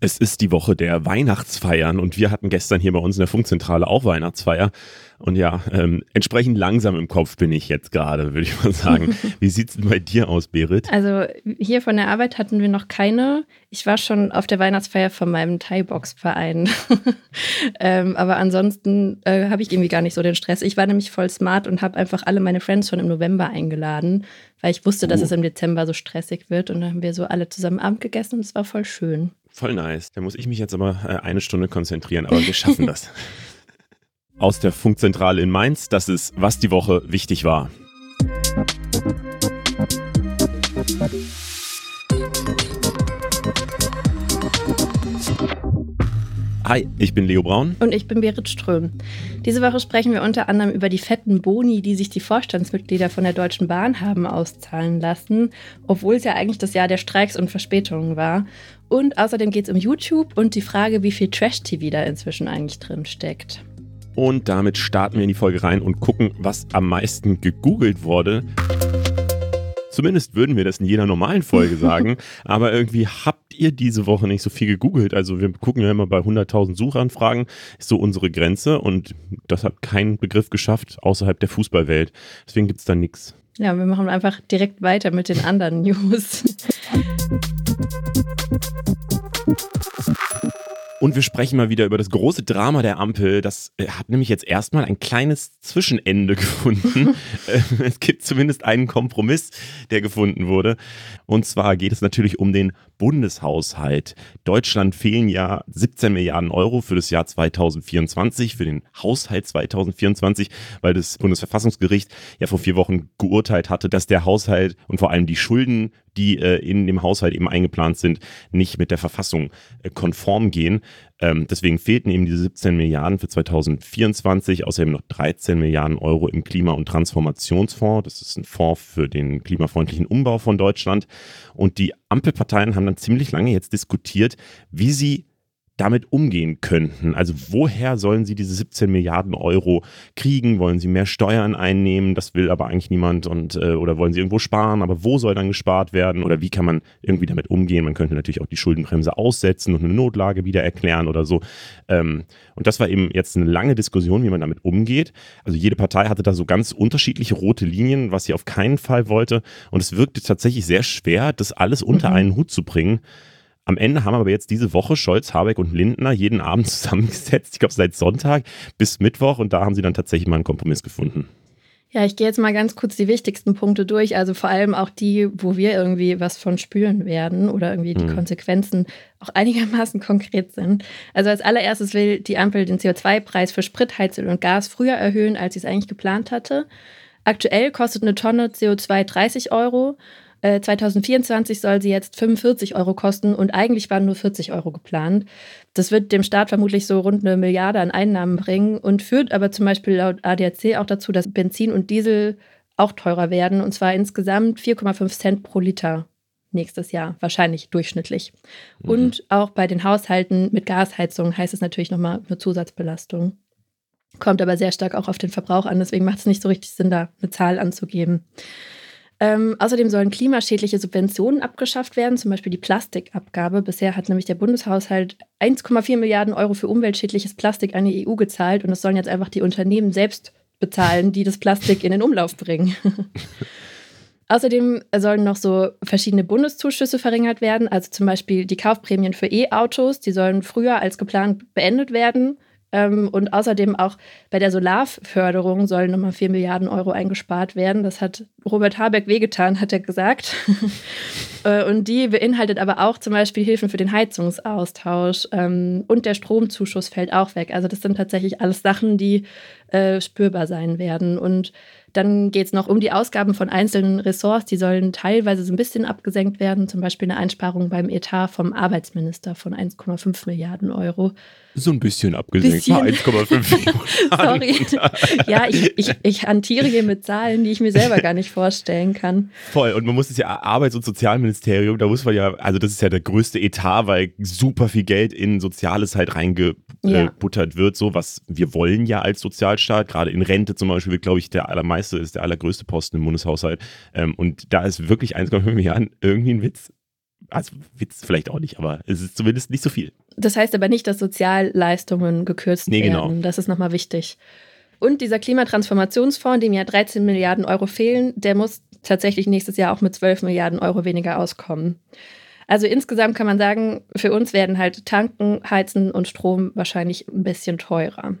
Es ist die Woche der Weihnachtsfeiern und wir hatten gestern hier bei uns in der Funkzentrale auch Weihnachtsfeier. Und ja, ähm, entsprechend langsam im Kopf bin ich jetzt gerade, würde ich mal sagen. Wie sieht es denn bei dir aus, Berit? Also hier von der Arbeit hatten wir noch keine. Ich war schon auf der Weihnachtsfeier von meinem Thai-Box-Verein. ähm, aber ansonsten äh, habe ich irgendwie gar nicht so den Stress. Ich war nämlich voll smart und habe einfach alle meine Friends schon im November eingeladen, weil ich wusste, uh. dass es im Dezember so stressig wird. Und dann haben wir so alle zusammen Abend gegessen und es war voll schön. Voll nice. Da muss ich mich jetzt aber äh, eine Stunde konzentrieren, aber wir schaffen das. Aus der Funkzentrale in Mainz, das ist, was die Woche wichtig war. Hi, ich bin Leo Braun. Und ich bin Berit Ström. Diese Woche sprechen wir unter anderem über die fetten Boni, die sich die Vorstandsmitglieder von der Deutschen Bahn haben auszahlen lassen, obwohl es ja eigentlich das Jahr der Streiks und Verspätungen war. Und außerdem geht es um YouTube und die Frage, wie viel Trash-TV da inzwischen eigentlich drin steckt. Und damit starten wir in die Folge rein und gucken, was am meisten gegoogelt wurde. Zumindest würden wir das in jeder normalen Folge sagen. aber irgendwie habt ihr diese Woche nicht so viel gegoogelt. Also wir gucken ja immer bei 100.000 Suchanfragen, ist so unsere Grenze. Und das hat keinen Begriff geschafft außerhalb der Fußballwelt. Deswegen gibt es da nichts. Ja, wir machen einfach direkt weiter mit den anderen News. Und wir sprechen mal wieder über das große Drama der Ampel. Das äh, hat nämlich jetzt erstmal ein kleines Zwischenende gefunden. Äh, es gibt zumindest einen Kompromiss, der gefunden wurde. Und zwar geht es natürlich um den Bundeshaushalt. Deutschland fehlen ja 17 Milliarden Euro für das Jahr 2024, für den Haushalt 2024, weil das Bundesverfassungsgericht ja vor vier Wochen geurteilt hatte, dass der Haushalt und vor allem die Schulden, die äh, in dem Haushalt eben eingeplant sind, nicht mit der Verfassung äh, konform gehen. Ähm, deswegen fehlten eben diese 17 Milliarden für 2024, außerdem noch 13 Milliarden Euro im Klima- und Transformationsfonds. Das ist ein Fonds für den klimafreundlichen Umbau von Deutschland. Und die Ampelparteien haben dann ziemlich lange jetzt diskutiert, wie sie damit umgehen könnten. Also woher sollen sie diese 17 Milliarden Euro kriegen? Wollen sie mehr Steuern einnehmen? Das will aber eigentlich niemand und äh, oder wollen sie irgendwo sparen? Aber wo soll dann gespart werden? Oder wie kann man irgendwie damit umgehen? Man könnte natürlich auch die Schuldenbremse aussetzen und eine Notlage wieder erklären oder so. Ähm, und das war eben jetzt eine lange Diskussion, wie man damit umgeht. Also jede Partei hatte da so ganz unterschiedliche rote Linien, was sie auf keinen Fall wollte. Und es wirkte tatsächlich sehr schwer, das alles unter mhm. einen Hut zu bringen. Am Ende haben aber jetzt diese Woche Scholz, Habeck und Lindner jeden Abend zusammengesetzt. Ich glaube, seit Sonntag bis Mittwoch. Und da haben sie dann tatsächlich mal einen Kompromiss gefunden. Ja, ich gehe jetzt mal ganz kurz die wichtigsten Punkte durch. Also vor allem auch die, wo wir irgendwie was von spüren werden oder irgendwie die mhm. Konsequenzen auch einigermaßen konkret sind. Also als allererstes will die Ampel den CO2-Preis für Sprit, Heizöl und Gas früher erhöhen, als sie es eigentlich geplant hatte. Aktuell kostet eine Tonne CO2 30 Euro 2024 äh, soll sie jetzt 45 Euro kosten und eigentlich waren nur 40 Euro geplant. Das wird dem Staat vermutlich so rund eine Milliarde an Einnahmen bringen und führt aber zum Beispiel laut ADAC auch dazu, dass Benzin und Diesel auch teurer werden und zwar insgesamt 4,5 Cent pro Liter nächstes Jahr, wahrscheinlich durchschnittlich. Mhm. Und auch bei den Haushalten mit Gasheizung heißt es natürlich nochmal eine Zusatzbelastung. Kommt aber sehr stark auch auf den Verbrauch an, deswegen macht es nicht so richtig Sinn, da eine Zahl anzugeben. Ähm, außerdem sollen klimaschädliche Subventionen abgeschafft werden, zum Beispiel die Plastikabgabe. Bisher hat nämlich der Bundeshaushalt 1,4 Milliarden Euro für umweltschädliches Plastik an die EU gezahlt und das sollen jetzt einfach die Unternehmen selbst bezahlen, die das Plastik in den Umlauf bringen. Außerdem sollen noch so verschiedene Bundeszuschüsse verringert werden, also zum Beispiel die Kaufprämien für E-Autos, die sollen früher als geplant beendet werden. Ähm, und außerdem auch bei der Solarförderung sollen nochmal 4 Milliarden Euro eingespart werden. Das hat Robert Habeck wehgetan, hat er gesagt. Äh, und die beinhaltet aber auch zum Beispiel Hilfen für den Heizungsaustausch. Ähm, und der Stromzuschuss fällt auch weg. Also das sind tatsächlich alles Sachen, die äh, spürbar sein werden. Und dann geht es noch um die Ausgaben von einzelnen Ressorts. Die sollen teilweise so ein bisschen abgesenkt werden. Zum Beispiel eine Einsparung beim Etat vom Arbeitsminister von 1,5 Milliarden Euro. So ein bisschen abgesenkt, 1,5 Sorry. ja, ich, ich, ich hantiere hier mit Zahlen, die ich mir selber gar nicht vorstellen kann. Voll. Und man muss es ja, Arbeits- und Sozialministerium, da muss man ja, also das ist ja der größte Etat, weil super viel Geld in Soziales halt reingebuttert ja. wird, so was wir wollen ja als Sozialstaat. Gerade in Rente zum Beispiel wird, glaube ich, der allermeiste, ist der allergrößte Posten im Bundeshaushalt. Ähm, und da ist wirklich 1,5 Milliarden irgendwie ein Witz Also Witz vielleicht auch nicht, aber es ist zumindest nicht so viel. Das heißt aber nicht, dass Sozialleistungen gekürzt nee, werden. Genau. Das ist nochmal wichtig. Und dieser Klimatransformationsfonds, dem ja 13 Milliarden Euro fehlen, der muss tatsächlich nächstes Jahr auch mit 12 Milliarden Euro weniger auskommen. Also insgesamt kann man sagen, für uns werden halt Tanken, Heizen und Strom wahrscheinlich ein bisschen teurer.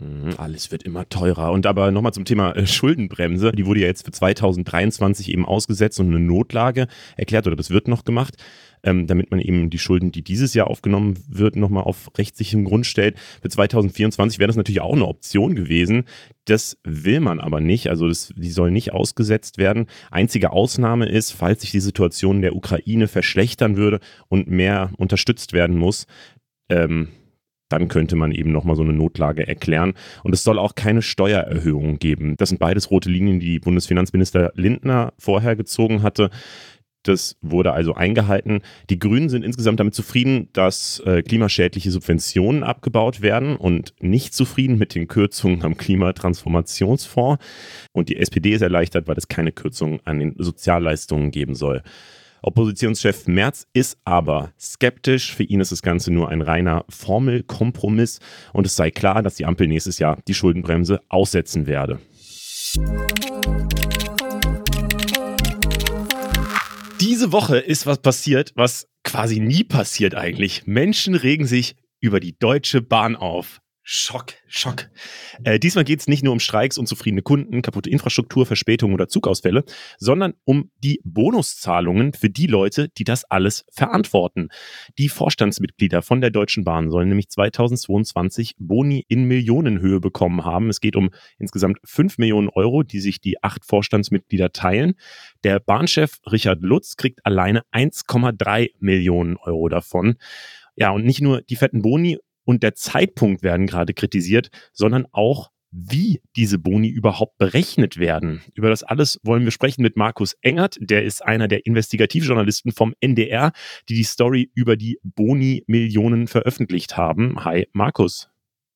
Mhm, alles wird immer teurer. Und aber nochmal zum Thema äh, Schuldenbremse. Die wurde ja jetzt für 2023 eben ausgesetzt und eine Notlage erklärt oder das wird noch gemacht ähm, damit man eben die Schulden, die dieses Jahr aufgenommen wird, nochmal auf rechtssicheren Grund stellt. Für 2024 wäre das natürlich auch eine Option gewesen. Das will man aber nicht. Also das, die soll nicht ausgesetzt werden. Einzige Ausnahme ist, falls sich die Situation der Ukraine verschlechtern würde und mehr unterstützt werden muss, ähm, dann könnte man eben nochmal so eine Notlage erklären. Und es soll auch keine Steuererhöhung geben. Das sind beides rote Linien, die Bundesfinanzminister Lindner vorher gezogen hatte. Das wurde also eingehalten. Die Grünen sind insgesamt damit zufrieden, dass äh, klimaschädliche Subventionen abgebaut werden und nicht zufrieden mit den Kürzungen am Klimatransformationsfonds. Und die SPD ist erleichtert, weil es keine Kürzungen an den Sozialleistungen geben soll. Oppositionschef Merz ist aber skeptisch. Für ihn ist das Ganze nur ein reiner Formelkompromiss und es sei klar, dass die Ampel nächstes Jahr die Schuldenbremse aussetzen werde. Diese Woche ist was passiert, was quasi nie passiert eigentlich. Menschen regen sich über die Deutsche Bahn auf. Schock, Schock. Äh, diesmal geht es nicht nur um Streiks, unzufriedene Kunden, kaputte Infrastruktur, Verspätungen oder Zugausfälle, sondern um die Bonuszahlungen für die Leute, die das alles verantworten. Die Vorstandsmitglieder von der Deutschen Bahn sollen nämlich 2022 Boni in Millionenhöhe bekommen haben. Es geht um insgesamt 5 Millionen Euro, die sich die acht Vorstandsmitglieder teilen. Der Bahnchef Richard Lutz kriegt alleine 1,3 Millionen Euro davon. Ja, und nicht nur die fetten Boni und der Zeitpunkt werden gerade kritisiert, sondern auch wie diese Boni überhaupt berechnet werden. Über das alles wollen wir sprechen mit Markus Engert, der ist einer der Investigativjournalisten vom NDR, die die Story über die Boni-Millionen veröffentlicht haben. Hi, Markus.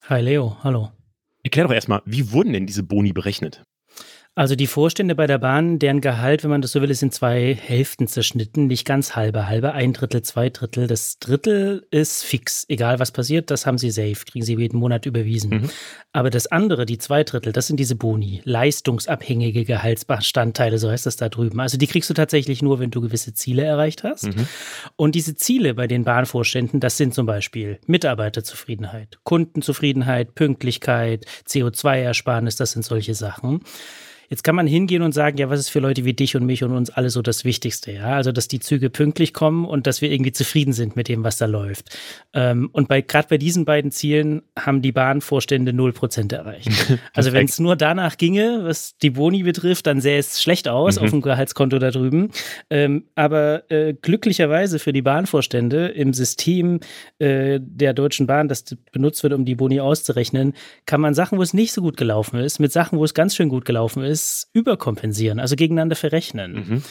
Hi, Leo. Hallo. Erklär doch erstmal, wie wurden denn diese Boni berechnet? Also die Vorstände bei der Bahn, deren Gehalt, wenn man das so will, ist in zwei Hälften zerschnitten, nicht ganz halbe, halbe, ein Drittel, zwei Drittel. Das Drittel ist fix, egal was passiert, das haben sie safe, kriegen sie jeden Monat überwiesen. Mhm. Aber das andere, die zwei Drittel, das sind diese Boni, leistungsabhängige Gehaltsbestandteile, so heißt das da drüben. Also die kriegst du tatsächlich nur, wenn du gewisse Ziele erreicht hast. Mhm. Und diese Ziele bei den Bahnvorständen, das sind zum Beispiel Mitarbeiterzufriedenheit, Kundenzufriedenheit, Pünktlichkeit, CO2-Ersparnis, das sind solche Sachen. Jetzt kann man hingehen und sagen, ja, was ist für Leute wie dich und mich und uns alle so das Wichtigste, ja? Also, dass die Züge pünktlich kommen und dass wir irgendwie zufrieden sind mit dem, was da läuft. Ähm, und bei, gerade bei diesen beiden Zielen haben die Bahnvorstände 0% erreicht. also, wenn es nur danach ginge, was die Boni betrifft, dann sähe es schlecht aus mhm. auf dem Gehaltskonto da drüben. Ähm, aber äh, glücklicherweise für die Bahnvorstände im System äh, der Deutschen Bahn, das benutzt wird, um die Boni auszurechnen, kann man Sachen, wo es nicht so gut gelaufen ist, mit Sachen, wo es ganz schön gut gelaufen ist, das überkompensieren, also gegeneinander verrechnen. Mhm.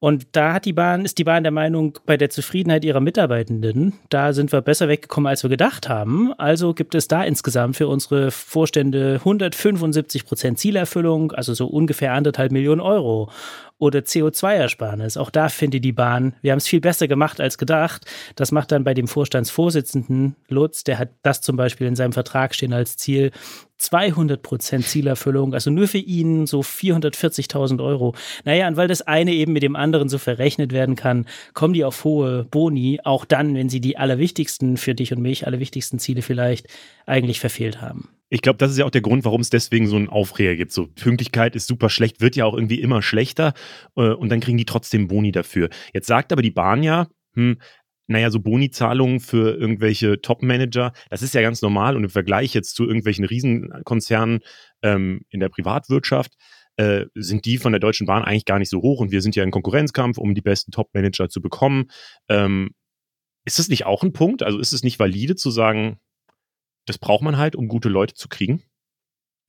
Und da hat die Bahn, ist die Bahn der Meinung, bei der Zufriedenheit ihrer Mitarbeitenden, da sind wir besser weggekommen, als wir gedacht haben. Also gibt es da insgesamt für unsere Vorstände 175 Prozent Zielerfüllung, also so ungefähr anderthalb Millionen Euro oder CO2-Ersparnis. Auch da findet die Bahn, wir haben es viel besser gemacht als gedacht. Das macht dann bei dem Vorstandsvorsitzenden Lutz, der hat das zum Beispiel in seinem Vertrag stehen als Ziel, 200 Prozent Zielerfüllung, also nur für ihn so 440.000 Euro. Naja, und weil das eine eben mit dem anderen so verrechnet werden kann, kommen die auf hohe Boni, auch dann, wenn sie die allerwichtigsten für dich und mich, allerwichtigsten Ziele vielleicht eigentlich verfehlt haben. Ich glaube, das ist ja auch der Grund, warum es deswegen so einen Aufreger gibt. So Pünktlichkeit ist super schlecht, wird ja auch irgendwie immer schlechter äh, und dann kriegen die trotzdem Boni dafür. Jetzt sagt aber die Bahn ja, hm, naja, so Boni-Zahlungen für irgendwelche Top-Manager, das ist ja ganz normal und im Vergleich jetzt zu irgendwelchen Riesenkonzernen ähm, in der Privatwirtschaft äh, sind die von der Deutschen Bahn eigentlich gar nicht so hoch und wir sind ja in Konkurrenzkampf, um die besten Top-Manager zu bekommen. Ähm, ist das nicht auch ein Punkt? Also ist es nicht valide zu sagen, das braucht man halt, um gute Leute zu kriegen?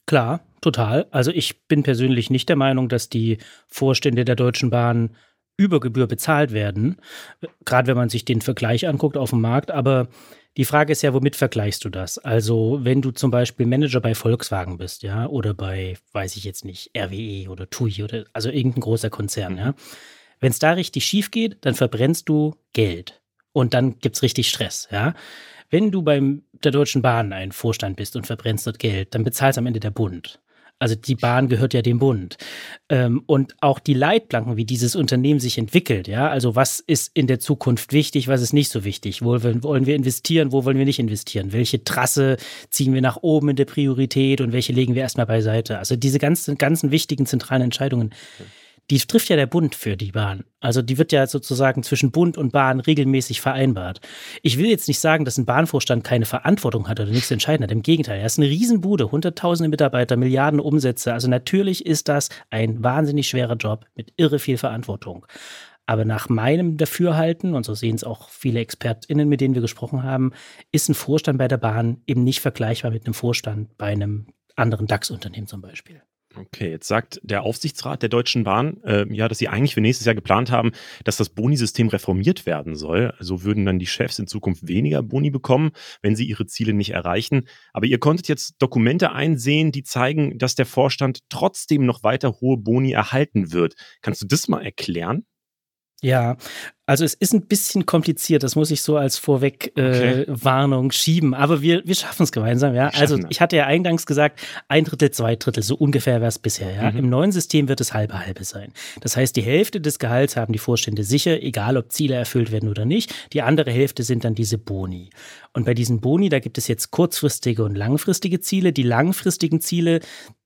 Klar, total. Also ich bin persönlich nicht der Meinung, dass die Vorstände der Deutschen Bahn über Gebühr bezahlt werden, gerade wenn man sich den Vergleich anguckt auf dem Markt. Aber die Frage ist ja, womit vergleichst du das? Also, wenn du zum Beispiel Manager bei Volkswagen bist, ja, oder bei, weiß ich jetzt nicht, RWE oder TUI oder also irgendein großer Konzern, ja, Wenn es da richtig schief geht, dann verbrennst du Geld. Und dann gibt es richtig Stress, ja. Wenn du beim der Deutschen Bahn ein Vorstand bist und verbrennst dort Geld, dann bezahlt am Ende der Bund. Also die Bahn gehört ja dem Bund. Ähm, und auch die Leitplanken, wie dieses Unternehmen sich entwickelt, ja, also was ist in der Zukunft wichtig, was ist nicht so wichtig, wo wollen wir investieren, wo wollen wir nicht investieren, welche Trasse ziehen wir nach oben in der Priorität und welche legen wir erstmal beiseite. Also diese ganzen, ganzen wichtigen zentralen Entscheidungen. Okay die trifft ja der Bund für die Bahn. Also die wird ja sozusagen zwischen Bund und Bahn regelmäßig vereinbart. Ich will jetzt nicht sagen, dass ein Bahnvorstand keine Verantwortung hat oder nichts entscheiden hat. Im Gegenteil, er ist eine Riesenbude, hunderttausende Mitarbeiter, Milliarden Umsätze. Also natürlich ist das ein wahnsinnig schwerer Job mit irre viel Verantwortung. Aber nach meinem Dafürhalten, und so sehen es auch viele ExpertInnen, mit denen wir gesprochen haben, ist ein Vorstand bei der Bahn eben nicht vergleichbar mit einem Vorstand bei einem anderen DAX-Unternehmen zum Beispiel. Okay, jetzt sagt der Aufsichtsrat der Deutschen Bahn, äh, ja, dass sie eigentlich für nächstes Jahr geplant haben, dass das Boni-System reformiert werden soll. So würden dann die Chefs in Zukunft weniger Boni bekommen, wenn sie ihre Ziele nicht erreichen. Aber ihr konntet jetzt Dokumente einsehen, die zeigen, dass der Vorstand trotzdem noch weiter hohe Boni erhalten wird. Kannst du das mal erklären? Ja, also es ist ein bisschen kompliziert, das muss ich so als Vorwegwarnung äh, schieben, aber wir, wir schaffen es gemeinsam, ja. Also ich hatte ja eingangs gesagt, ein Drittel, zwei Drittel, so ungefähr wäre es bisher, ja. Mhm. Im neuen System wird es halbe halbe sein. Das heißt, die Hälfte des Gehalts haben die Vorstände sicher, egal ob Ziele erfüllt werden oder nicht. Die andere Hälfte sind dann diese Boni. Und bei diesen Boni, da gibt es jetzt kurzfristige und langfristige Ziele. Die langfristigen Ziele,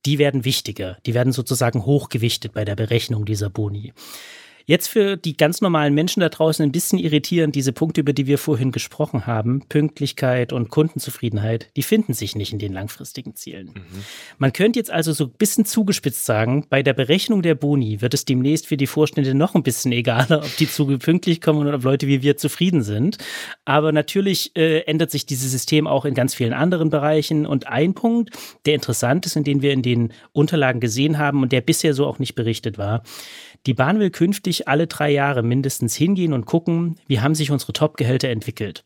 die werden wichtiger. Die werden sozusagen hochgewichtet bei der Berechnung dieser Boni. Jetzt für die ganz normalen Menschen da draußen ein bisschen irritierend, diese Punkte, über die wir vorhin gesprochen haben, Pünktlichkeit und Kundenzufriedenheit, die finden sich nicht in den langfristigen Zielen. Mhm. Man könnte jetzt also so ein bisschen zugespitzt sagen, bei der Berechnung der Boni wird es demnächst für die Vorstände noch ein bisschen egaler, ob die zu pünktlich kommen oder ob Leute wie wir zufrieden sind. Aber natürlich äh, ändert sich dieses System auch in ganz vielen anderen Bereichen. Und ein Punkt, der interessant ist und den wir in den Unterlagen gesehen haben und der bisher so auch nicht berichtet war, die Bahn will künftig alle drei Jahre mindestens hingehen und gucken, wie haben sich unsere Top-Gehälter entwickelt.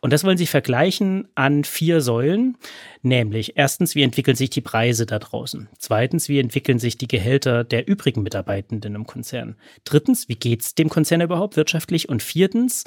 Und das wollen sie vergleichen an vier Säulen, nämlich erstens, wie entwickeln sich die Preise da draußen? Zweitens, wie entwickeln sich die Gehälter der übrigen Mitarbeitenden im Konzern? Drittens, wie geht es dem Konzern überhaupt wirtschaftlich? Und viertens,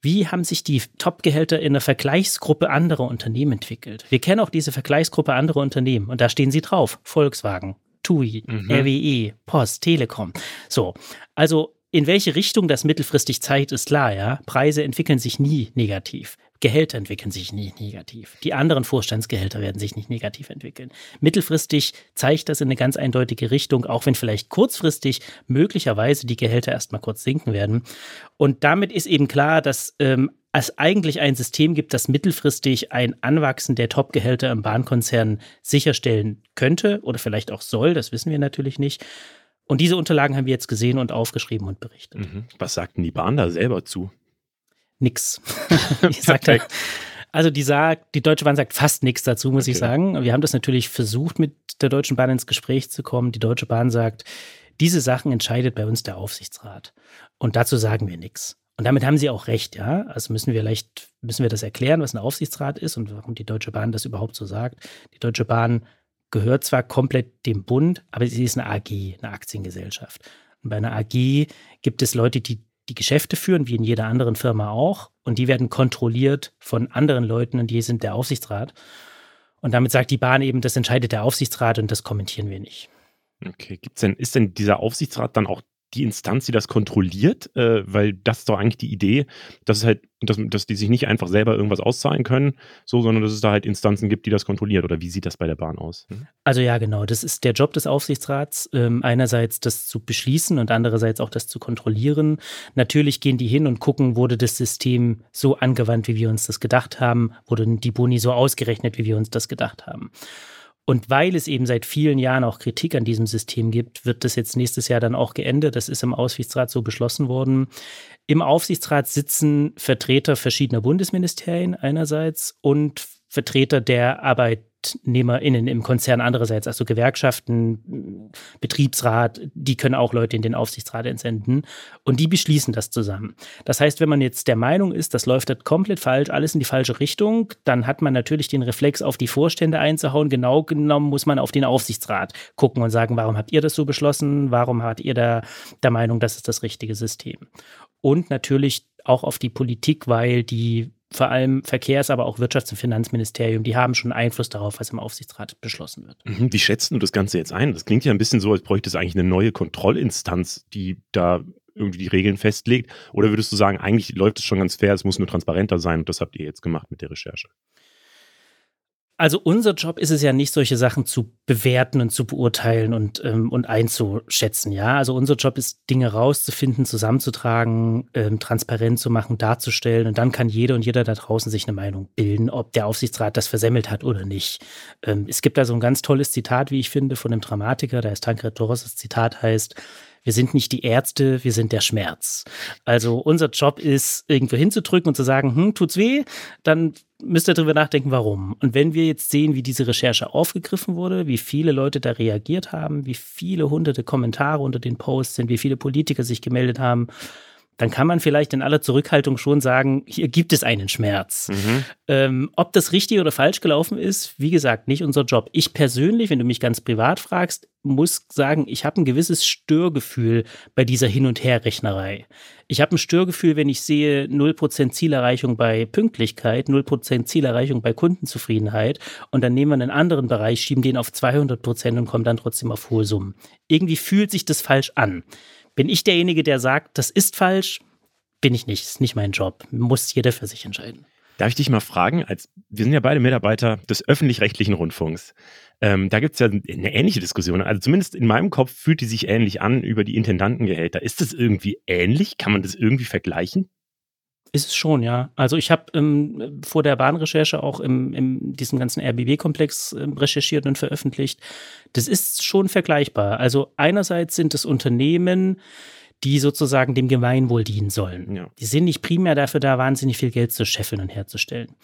wie haben sich die Top-Gehälter in der Vergleichsgruppe anderer Unternehmen entwickelt? Wir kennen auch diese Vergleichsgruppe anderer Unternehmen und da stehen sie drauf. Volkswagen, TUI, mhm. RWE, Post, Telekom. So, also in welche Richtung das mittelfristig zeigt, ist klar, ja. Preise entwickeln sich nie negativ. Gehälter entwickeln sich nie negativ. Die anderen Vorstandsgehälter werden sich nicht negativ entwickeln. Mittelfristig zeigt das in eine ganz eindeutige Richtung, auch wenn vielleicht kurzfristig möglicherweise die Gehälter erstmal kurz sinken werden. Und damit ist eben klar, dass ähm, es eigentlich ein System gibt, das mittelfristig ein Anwachsen der Top-Gehälter im Bahnkonzern sicherstellen könnte oder vielleicht auch soll, das wissen wir natürlich nicht. Und diese Unterlagen haben wir jetzt gesehen und aufgeschrieben und berichtet. Mhm. Was sagten die Bahn da selber zu? Nix. sagte, also die sagt, die Deutsche Bahn sagt fast nichts dazu, muss okay. ich sagen. Wir haben das natürlich versucht, mit der Deutschen Bahn ins Gespräch zu kommen. Die Deutsche Bahn sagt, diese Sachen entscheidet bei uns der Aufsichtsrat. Und dazu sagen wir nichts. Und damit haben sie auch recht, ja. Also müssen wir vielleicht, müssen wir das erklären, was ein Aufsichtsrat ist und warum die Deutsche Bahn das überhaupt so sagt. Die Deutsche Bahn gehört zwar komplett dem Bund, aber sie ist eine AG, eine Aktiengesellschaft. Und bei einer AG gibt es Leute, die die Geschäfte führen, wie in jeder anderen Firma auch, und die werden kontrolliert von anderen Leuten und die sind der Aufsichtsrat. Und damit sagt die Bahn eben, das entscheidet der Aufsichtsrat und das kommentieren wir nicht. Okay, gibt's denn, ist denn dieser Aufsichtsrat dann auch die Instanz, die das kontrolliert, äh, weil das ist doch eigentlich die Idee, dass es halt, dass, dass die sich nicht einfach selber irgendwas auszahlen können, so, sondern dass es da halt Instanzen gibt, die das kontrolliert. Oder wie sieht das bei der Bahn aus? Mhm. Also ja, genau. Das ist der Job des Aufsichtsrats, ähm, einerseits das zu beschließen und andererseits auch das zu kontrollieren. Natürlich gehen die hin und gucken, wurde das System so angewandt, wie wir uns das gedacht haben, wurde die Boni so ausgerechnet, wie wir uns das gedacht haben. Und weil es eben seit vielen Jahren auch Kritik an diesem System gibt, wird das jetzt nächstes Jahr dann auch geändert. Das ist im Aufsichtsrat so beschlossen worden. Im Aufsichtsrat sitzen Vertreter verschiedener Bundesministerien einerseits und Vertreter der Arbeit ArbeitnehmerInnen im Konzern andererseits, also Gewerkschaften, Betriebsrat, die können auch Leute in den Aufsichtsrat entsenden und die beschließen das zusammen. Das heißt, wenn man jetzt der Meinung ist, das läuft halt komplett falsch, alles in die falsche Richtung, dann hat man natürlich den Reflex, auf die Vorstände einzuhauen. Genau genommen muss man auf den Aufsichtsrat gucken und sagen, warum habt ihr das so beschlossen? Warum habt ihr da der Meinung, das ist das richtige System? Und natürlich auch auf die Politik, weil die vor allem Verkehrs-, aber auch Wirtschafts- und Finanzministerium, die haben schon Einfluss darauf, was im Aufsichtsrat beschlossen wird. Mhm, wie schätzt du das Ganze jetzt ein? Das klingt ja ein bisschen so, als bräuchte es eigentlich eine neue Kontrollinstanz, die da irgendwie die Regeln festlegt. Oder würdest du sagen, eigentlich läuft es schon ganz fair, es muss nur transparenter sein und das habt ihr jetzt gemacht mit der Recherche? Also unser Job ist es ja nicht, solche Sachen zu bewerten und zu beurteilen und, ähm, und einzuschätzen, ja. Also unser Job ist, Dinge rauszufinden, zusammenzutragen, ähm, transparent zu machen, darzustellen und dann kann jeder und jeder da draußen sich eine Meinung bilden, ob der Aufsichtsrat das versemmelt hat oder nicht. Ähm, es gibt da so ein ganz tolles Zitat, wie ich finde, von einem Dramatiker, da ist Tancred Torres, das Zitat heißt, wir sind nicht die Ärzte, wir sind der Schmerz. Also unser Job ist, irgendwo hinzudrücken und zu sagen, hm, tut's weh, dann müsst ihr darüber nachdenken, warum. Und wenn wir jetzt sehen, wie diese Recherche aufgegriffen wurde, wie viele Leute da reagiert haben, wie viele hunderte Kommentare unter den Posts sind, wie viele Politiker sich gemeldet haben, dann kann man vielleicht in aller Zurückhaltung schon sagen, hier gibt es einen Schmerz. Mhm. Ähm, ob das richtig oder falsch gelaufen ist, wie gesagt, nicht unser Job. Ich persönlich, wenn du mich ganz privat fragst, muss sagen, ich habe ein gewisses Störgefühl bei dieser Hin- und Herrechnerei. Ich habe ein Störgefühl, wenn ich sehe 0% Zielerreichung bei Pünktlichkeit, 0% Zielerreichung bei Kundenzufriedenheit und dann nehmen wir einen anderen Bereich, schieben den auf 200% und kommen dann trotzdem auf hohe Summen. Irgendwie fühlt sich das falsch an. Bin ich derjenige, der sagt, das ist falsch? Bin ich nicht, ist nicht mein Job. Muss jeder für sich entscheiden. Darf ich dich mal fragen, als wir sind ja beide Mitarbeiter des öffentlich-rechtlichen Rundfunks. Ähm, da gibt es ja eine ähnliche Diskussion. Also zumindest in meinem Kopf fühlt die sich ähnlich an über die Intendantengehälter. Ist das irgendwie ähnlich? Kann man das irgendwie vergleichen? Ist es schon, ja. Also ich habe ähm, vor der Bahnrecherche auch im, im diesem ganzen RBB-Komplex äh, recherchiert und veröffentlicht. Das ist schon vergleichbar. Also einerseits sind es Unternehmen, die sozusagen dem Gemeinwohl dienen sollen. Ja. Die sind nicht primär dafür da, wahnsinnig viel Geld zu scheffeln und herzustellen.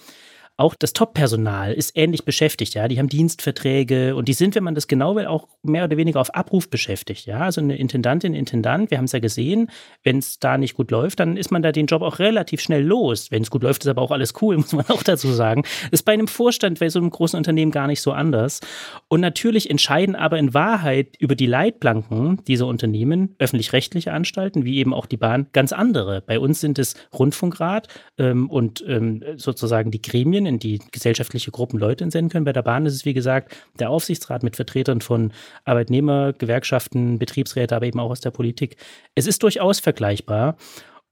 Auch das Top-Personal ist ähnlich beschäftigt, ja. Die haben Dienstverträge und die sind, wenn man das genau will, auch mehr oder weniger auf Abruf beschäftigt, ja. Also eine Intendantin, Intendant, wir haben es ja gesehen, wenn es da nicht gut läuft, dann ist man da den Job auch relativ schnell los. Wenn es gut läuft, ist aber auch alles cool, muss man auch dazu sagen. ist bei einem Vorstand bei so einem großen Unternehmen gar nicht so anders. Und natürlich entscheiden aber in Wahrheit über die Leitplanken dieser Unternehmen, öffentlich-rechtliche Anstalten, wie eben auch die Bahn, ganz andere. Bei uns sind es Rundfunkrat ähm, und ähm, sozusagen die Gremien, Gremien, in die gesellschaftliche Gruppen Leute entsenden können. Bei der Bahn ist es, wie gesagt, der Aufsichtsrat mit Vertretern von Arbeitnehmer, Gewerkschaften, Betriebsräte, aber eben auch aus der Politik. Es ist durchaus vergleichbar.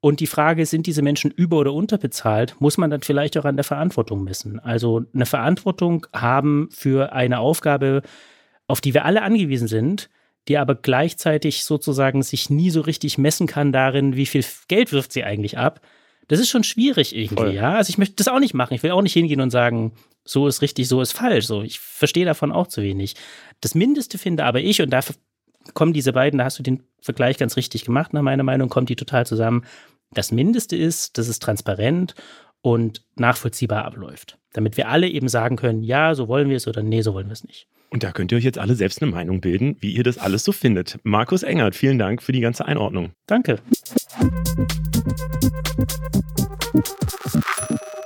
Und die Frage, sind diese Menschen über- oder unterbezahlt, muss man dann vielleicht auch an der Verantwortung messen. Also eine Verantwortung haben für eine Aufgabe, auf die wir alle angewiesen sind, die aber gleichzeitig sozusagen sich nie so richtig messen kann darin, wie viel Geld wirft sie eigentlich ab, das ist schon schwierig irgendwie, Voll. ja. Also ich möchte das auch nicht machen. Ich will auch nicht hingehen und sagen, so ist richtig, so ist falsch. So, ich verstehe davon auch zu wenig. Das Mindeste finde aber ich, und da kommen diese beiden, da hast du den Vergleich ganz richtig gemacht, nach meiner Meinung, kommt die total zusammen. Das Mindeste ist, dass es transparent und nachvollziehbar abläuft. Damit wir alle eben sagen können, ja, so wollen wir es oder nee, so wollen wir es nicht. Und da könnt ihr euch jetzt alle selbst eine Meinung bilden, wie ihr das alles so findet. Markus Engert, vielen Dank für die ganze Einordnung. Danke.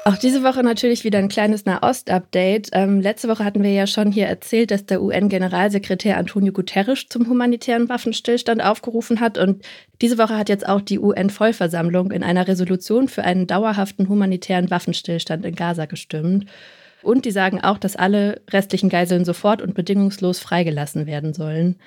Auch diese Woche natürlich wieder ein kleines Nahost-Update. Ähm, letzte Woche hatten wir ja schon hier erzählt, dass der UN-Generalsekretär Antonio Guterres zum humanitären Waffenstillstand aufgerufen hat. Und diese Woche hat jetzt auch die UN-Vollversammlung in einer Resolution für einen dauerhaften humanitären Waffenstillstand in Gaza gestimmt. Und die sagen auch, dass alle restlichen Geiseln sofort und bedingungslos freigelassen werden sollen.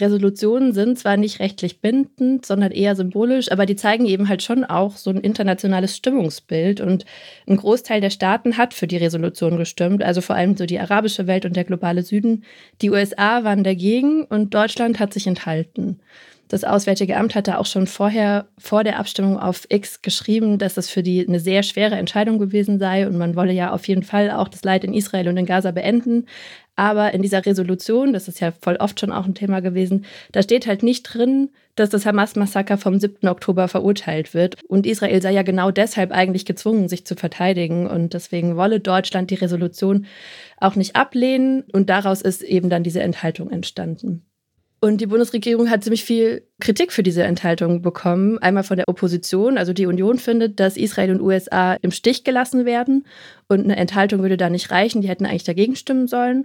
Resolutionen sind zwar nicht rechtlich bindend, sondern eher symbolisch, aber die zeigen eben halt schon auch so ein internationales Stimmungsbild. Und ein Großteil der Staaten hat für die Resolution gestimmt, also vor allem so die arabische Welt und der globale Süden. Die USA waren dagegen und Deutschland hat sich enthalten. Das Auswärtige Amt hatte auch schon vorher, vor der Abstimmung auf X geschrieben, dass das für die eine sehr schwere Entscheidung gewesen sei und man wolle ja auf jeden Fall auch das Leid in Israel und in Gaza beenden. Aber in dieser Resolution, das ist ja voll oft schon auch ein Thema gewesen, da steht halt nicht drin, dass das Hamas-Massaker vom 7. Oktober verurteilt wird. Und Israel sei ja genau deshalb eigentlich gezwungen, sich zu verteidigen. Und deswegen wolle Deutschland die Resolution auch nicht ablehnen. Und daraus ist eben dann diese Enthaltung entstanden. Und die Bundesregierung hat ziemlich viel Kritik für diese Enthaltung bekommen. Einmal von der Opposition, also die Union findet, dass Israel und USA im Stich gelassen werden und eine Enthaltung würde da nicht reichen. Die hätten eigentlich dagegen stimmen sollen.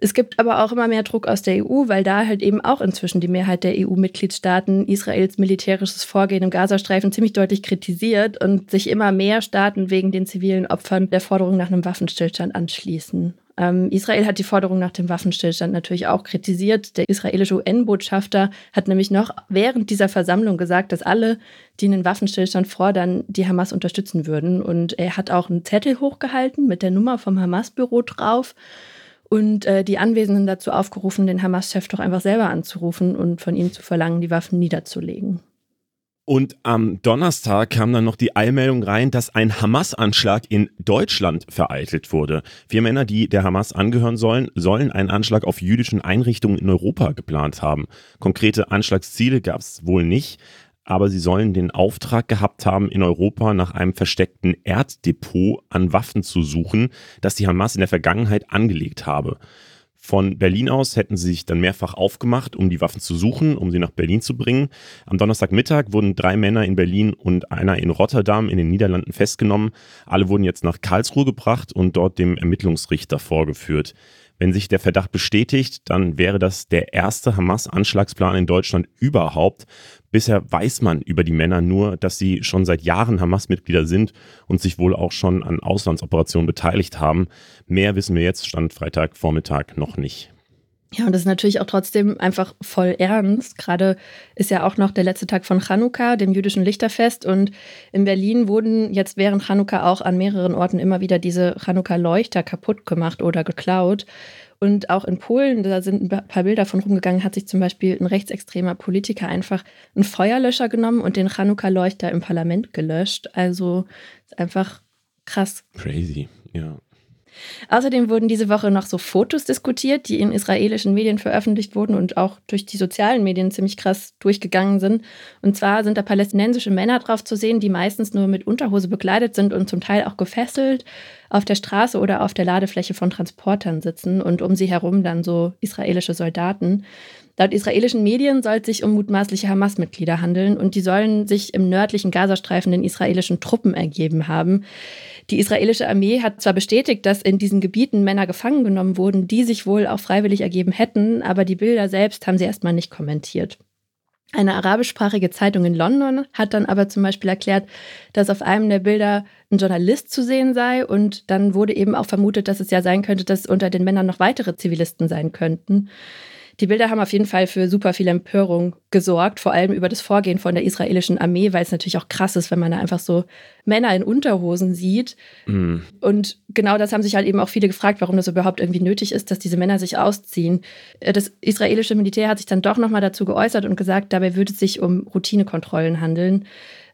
Es gibt aber auch immer mehr Druck aus der EU, weil da halt eben auch inzwischen die Mehrheit der EU-Mitgliedstaaten Israels militärisches Vorgehen im Gazastreifen ziemlich deutlich kritisiert und sich immer mehr Staaten wegen den zivilen Opfern der Forderung nach einem Waffenstillstand anschließen. Ähm, Israel hat die Forderung nach dem Waffenstillstand natürlich auch kritisiert. Der israelische UN-Botschafter hat nämlich noch während dieser Versammlung gesagt, dass alle, die einen Waffenstillstand fordern, die Hamas unterstützen würden. Und er hat auch einen Zettel hochgehalten mit der Nummer vom Hamas-Büro drauf und äh, die Anwesenden dazu aufgerufen, den Hamas-Chef doch einfach selber anzurufen und von ihm zu verlangen, die Waffen niederzulegen. Und am Donnerstag kam dann noch die Eilmeldung rein, dass ein Hamas-Anschlag in Deutschland vereitelt wurde. Vier Männer, die der Hamas angehören sollen, sollen einen Anschlag auf jüdischen Einrichtungen in Europa geplant haben. Konkrete Anschlagsziele gab es wohl nicht, aber sie sollen den Auftrag gehabt haben, in Europa nach einem versteckten Erddepot an Waffen zu suchen, das die Hamas in der Vergangenheit angelegt habe. Von Berlin aus hätten sie sich dann mehrfach aufgemacht, um die Waffen zu suchen, um sie nach Berlin zu bringen. Am Donnerstagmittag wurden drei Männer in Berlin und einer in Rotterdam in den Niederlanden festgenommen. Alle wurden jetzt nach Karlsruhe gebracht und dort dem Ermittlungsrichter vorgeführt. Wenn sich der Verdacht bestätigt, dann wäre das der erste Hamas-Anschlagsplan in Deutschland überhaupt. Bisher weiß man über die Männer nur, dass sie schon seit Jahren Hamas-Mitglieder sind und sich wohl auch schon an Auslandsoperationen beteiligt haben. Mehr wissen wir jetzt, stand Freitagvormittag, noch nicht. Ja, und das ist natürlich auch trotzdem einfach voll ernst. Gerade ist ja auch noch der letzte Tag von Chanukka, dem jüdischen Lichterfest. Und in Berlin wurden jetzt während Chanukka auch an mehreren Orten immer wieder diese Chanukka-Leuchter kaputt gemacht oder geklaut. Und auch in Polen, da sind ein paar Bilder von rumgegangen, hat sich zum Beispiel ein rechtsextremer Politiker einfach einen Feuerlöscher genommen und den Chanukka-Leuchter im Parlament gelöscht. Also ist einfach krass. Crazy, ja. Außerdem wurden diese Woche noch so Fotos diskutiert, die in israelischen Medien veröffentlicht wurden und auch durch die sozialen Medien ziemlich krass durchgegangen sind. Und zwar sind da palästinensische Männer drauf zu sehen, die meistens nur mit Unterhose bekleidet sind und zum Teil auch gefesselt auf der Straße oder auf der Ladefläche von Transportern sitzen und um sie herum dann so israelische Soldaten. Laut israelischen Medien soll es sich um mutmaßliche Hamas-Mitglieder handeln und die sollen sich im nördlichen Gazastreifen den israelischen Truppen ergeben haben. Die israelische Armee hat zwar bestätigt, dass in diesen Gebieten Männer gefangen genommen wurden, die sich wohl auch freiwillig ergeben hätten, aber die Bilder selbst haben sie erstmal nicht kommentiert. Eine arabischsprachige Zeitung in London hat dann aber zum Beispiel erklärt, dass auf einem der Bilder ein Journalist zu sehen sei und dann wurde eben auch vermutet, dass es ja sein könnte, dass unter den Männern noch weitere Zivilisten sein könnten. Die Bilder haben auf jeden Fall für super viel Empörung gesorgt, vor allem über das Vorgehen von der israelischen Armee, weil es natürlich auch krass ist, wenn man da einfach so Männer in Unterhosen sieht. Mm. Und genau das haben sich halt eben auch viele gefragt, warum das überhaupt irgendwie nötig ist, dass diese Männer sich ausziehen. Äh, das israelische Militär hat sich dann doch nochmal dazu geäußert und gesagt, dabei würde es sich um Routinekontrollen handeln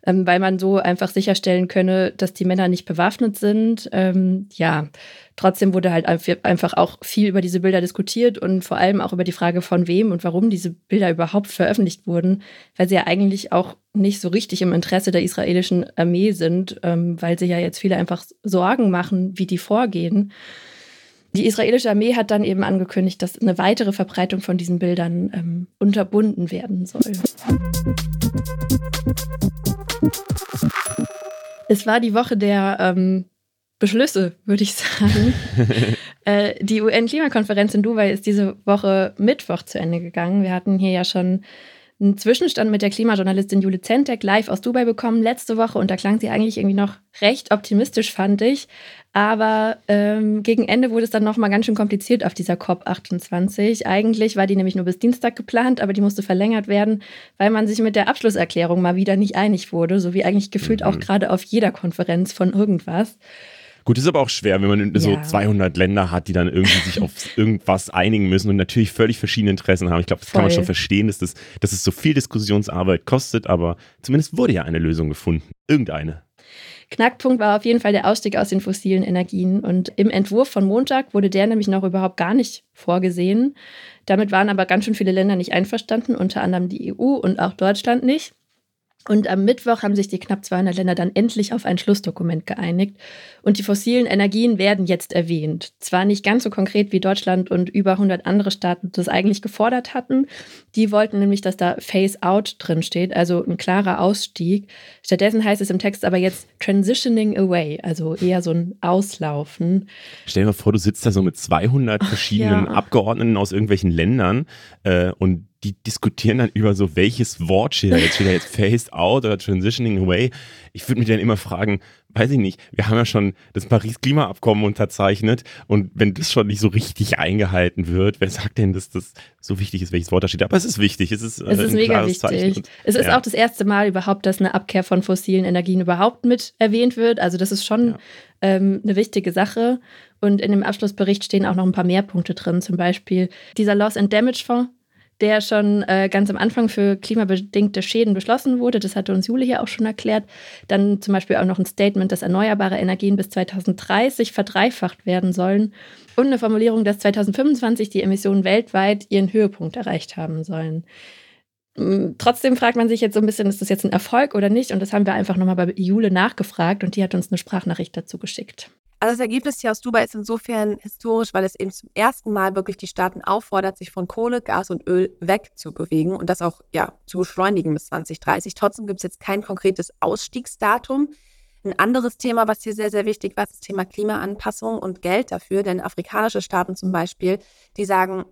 ähm, weil man so einfach sicherstellen könne, dass die Männer nicht bewaffnet sind. Ähm, ja, trotzdem wurde halt einfach auch viel über diese Bilder diskutiert und vor allem auch über die Frage, von wem und warum diese Bilder überhaupt veröffentlicht wurden, weil sie ja eigentlich auch nicht so richtig im Interesse der israelischen Armee sind, ähm, weil sie ja jetzt viele einfach Sorgen machen, wie die vorgehen. Die israelische Armee hat dann eben angekündigt, dass eine weitere Verbreitung von diesen Bildern ähm, unterbunden werden soll. Es war die Woche der ähm, Beschlüsse, würde ich sagen. äh, die UN-Klimakonferenz in Dubai ist diese Woche Mittwoch zu Ende gegangen. Wir hatten hier ja schon einen Zwischenstand mit der Klimajournalistin Jule Zentek live aus Dubai bekommen letzte Woche und da klang sie eigentlich irgendwie noch recht optimistisch, fand ich. Aber ähm, gegen Ende wurde es dann nochmal ganz schön kompliziert auf dieser COP28. Eigentlich war die nämlich nur bis Dienstag geplant, aber die musste verlängert werden, weil man sich mit der Abschlusserklärung mal wieder nicht einig wurde, so wie eigentlich gefühlt mhm. auch gerade auf jeder Konferenz von irgendwas. Gut, ist aber auch schwer, wenn man so 200 Länder hat, die dann irgendwie sich auf irgendwas einigen müssen und natürlich völlig verschiedene Interessen haben. Ich glaube, das Voll. kann man schon verstehen, dass, das, dass es so viel Diskussionsarbeit kostet, aber zumindest wurde ja eine Lösung gefunden. Irgendeine. Knackpunkt war auf jeden Fall der Ausstieg aus den fossilen Energien. Und im Entwurf von Montag wurde der nämlich noch überhaupt gar nicht vorgesehen. Damit waren aber ganz schön viele Länder nicht einverstanden, unter anderem die EU und auch Deutschland nicht. Und am Mittwoch haben sich die knapp 200 Länder dann endlich auf ein Schlussdokument geeinigt. Und die fossilen Energien werden jetzt erwähnt. Zwar nicht ganz so konkret wie Deutschland und über 100 andere Staaten das eigentlich gefordert hatten. Die wollten nämlich, dass da Phase Out drin steht, also ein klarer Ausstieg. Stattdessen heißt es im Text aber jetzt Transitioning Away, also eher so ein Auslaufen. Stell dir mal vor, du sitzt da so mit 200 verschiedenen ja. Abgeordneten aus irgendwelchen Ländern äh, und die diskutieren dann über so, welches Wort steht da jetzt? Steht da jetzt Phased Out oder Transitioning Away? Ich würde mich dann immer fragen, weiß ich nicht, wir haben ja schon das Paris-Klimaabkommen unterzeichnet und wenn das schon nicht so richtig eingehalten wird, wer sagt denn, dass das so wichtig ist, welches Wort da steht? Aber es ist wichtig, es ist, äh, es ist mega wichtig. Und, es ist ja. auch das erste Mal überhaupt, dass eine Abkehr von fossilen Energien überhaupt mit erwähnt wird. Also das ist schon ja. ähm, eine wichtige Sache. Und in dem Abschlussbericht stehen auch noch ein paar mehr Punkte drin, zum Beispiel dieser Loss and Damage Fonds der schon äh, ganz am Anfang für klimabedingte Schäden beschlossen wurde. Das hatte uns Jule hier auch schon erklärt. Dann zum Beispiel auch noch ein Statement, dass erneuerbare Energien bis 2030 verdreifacht werden sollen. Und eine Formulierung, dass 2025 die Emissionen weltweit ihren Höhepunkt erreicht haben sollen. Mm, trotzdem fragt man sich jetzt so ein bisschen, ist das jetzt ein Erfolg oder nicht? Und das haben wir einfach nochmal bei Jule nachgefragt und die hat uns eine Sprachnachricht dazu geschickt. Also das Ergebnis hier aus Dubai ist insofern historisch, weil es eben zum ersten Mal wirklich die Staaten auffordert, sich von Kohle, Gas und Öl wegzubewegen und das auch ja zu beschleunigen bis 2030. Trotzdem gibt es jetzt kein konkretes Ausstiegsdatum. Ein anderes Thema, was hier sehr, sehr wichtig war, ist das Thema Klimaanpassung und Geld dafür. Denn afrikanische Staaten zum Beispiel, die sagen,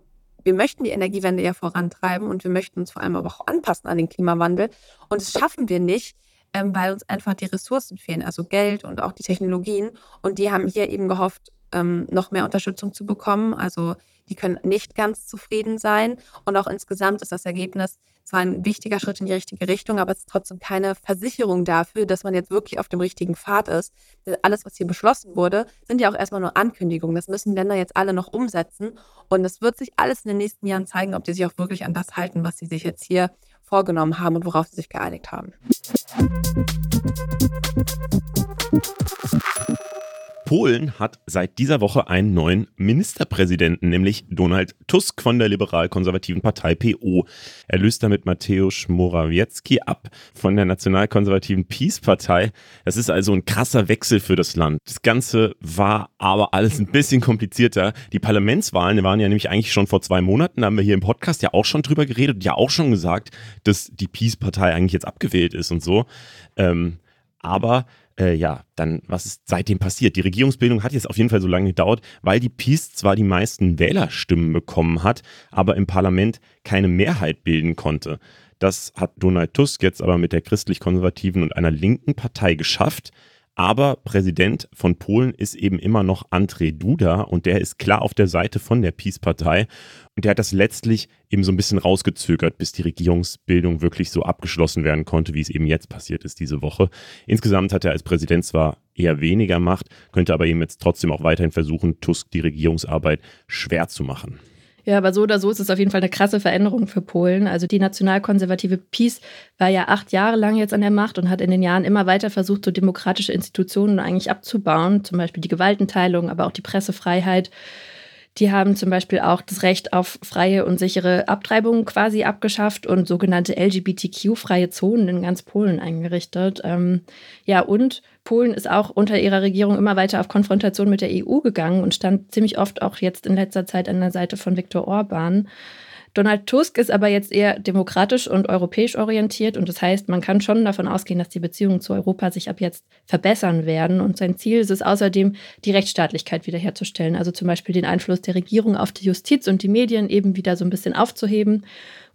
wir möchten die Energiewende ja vorantreiben und wir möchten uns vor allem aber auch anpassen an den Klimawandel. Und das schaffen wir nicht, ähm, weil uns einfach die Ressourcen fehlen, also Geld und auch die Technologien. Und die haben hier eben gehofft, ähm, noch mehr Unterstützung zu bekommen. Also die können nicht ganz zufrieden sein. Und auch insgesamt ist das Ergebnis zwar ein wichtiger Schritt in die richtige Richtung, aber es ist trotzdem keine Versicherung dafür, dass man jetzt wirklich auf dem richtigen Pfad ist. Alles, was hier beschlossen wurde, sind ja auch erstmal nur Ankündigungen. Das müssen Länder jetzt alle noch umsetzen. Und es wird sich alles in den nächsten Jahren zeigen, ob die sich auch wirklich an das halten, was sie sich jetzt hier vorgenommen haben und worauf sie sich geeinigt haben. Polen hat seit dieser Woche einen neuen Ministerpräsidenten, nämlich Donald Tusk von der liberal-konservativen Partei PO. Er löst damit Mateusz Morawiecki ab von der nationalkonservativen Peace-Partei. Das ist also ein krasser Wechsel für das Land. Das Ganze war aber alles ein bisschen komplizierter. Die Parlamentswahlen waren ja nämlich eigentlich schon vor zwei Monaten, da haben wir hier im Podcast ja auch schon drüber geredet und ja auch schon gesagt, dass die Peace-Partei eigentlich jetzt abgewählt ist und so. Ähm, aber äh, ja, dann, was ist seitdem passiert? Die Regierungsbildung hat jetzt auf jeden Fall so lange gedauert, weil die PiS zwar die meisten Wählerstimmen bekommen hat, aber im Parlament keine Mehrheit bilden konnte. Das hat Donald Tusk jetzt aber mit der christlich-konservativen und einer linken Partei geschafft. Aber Präsident von Polen ist eben immer noch Andrzej Duda und der ist klar auf der Seite von der Peace-Partei. Und der hat das letztlich eben so ein bisschen rausgezögert, bis die Regierungsbildung wirklich so abgeschlossen werden konnte, wie es eben jetzt passiert ist diese Woche. Insgesamt hat er als Präsident zwar eher weniger Macht, könnte aber eben jetzt trotzdem auch weiterhin versuchen, Tusk die Regierungsarbeit schwer zu machen. Ja, aber so oder so ist es auf jeden Fall eine krasse Veränderung für Polen. Also die nationalkonservative PiS war ja acht Jahre lang jetzt an der Macht und hat in den Jahren immer weiter versucht, so demokratische Institutionen eigentlich abzubauen, zum Beispiel die Gewaltenteilung, aber auch die Pressefreiheit. Die haben zum Beispiel auch das Recht auf freie und sichere Abtreibung quasi abgeschafft und sogenannte LGBTQ-freie Zonen in ganz Polen eingerichtet. Ähm, ja, und Polen ist auch unter ihrer Regierung immer weiter auf Konfrontation mit der EU gegangen und stand ziemlich oft auch jetzt in letzter Zeit an der Seite von Viktor Orban. Donald Tusk ist aber jetzt eher demokratisch und europäisch orientiert und das heißt, man kann schon davon ausgehen, dass die Beziehungen zu Europa sich ab jetzt verbessern werden. Und sein Ziel ist es außerdem, die Rechtsstaatlichkeit wiederherzustellen, also zum Beispiel den Einfluss der Regierung auf die Justiz und die Medien eben wieder so ein bisschen aufzuheben.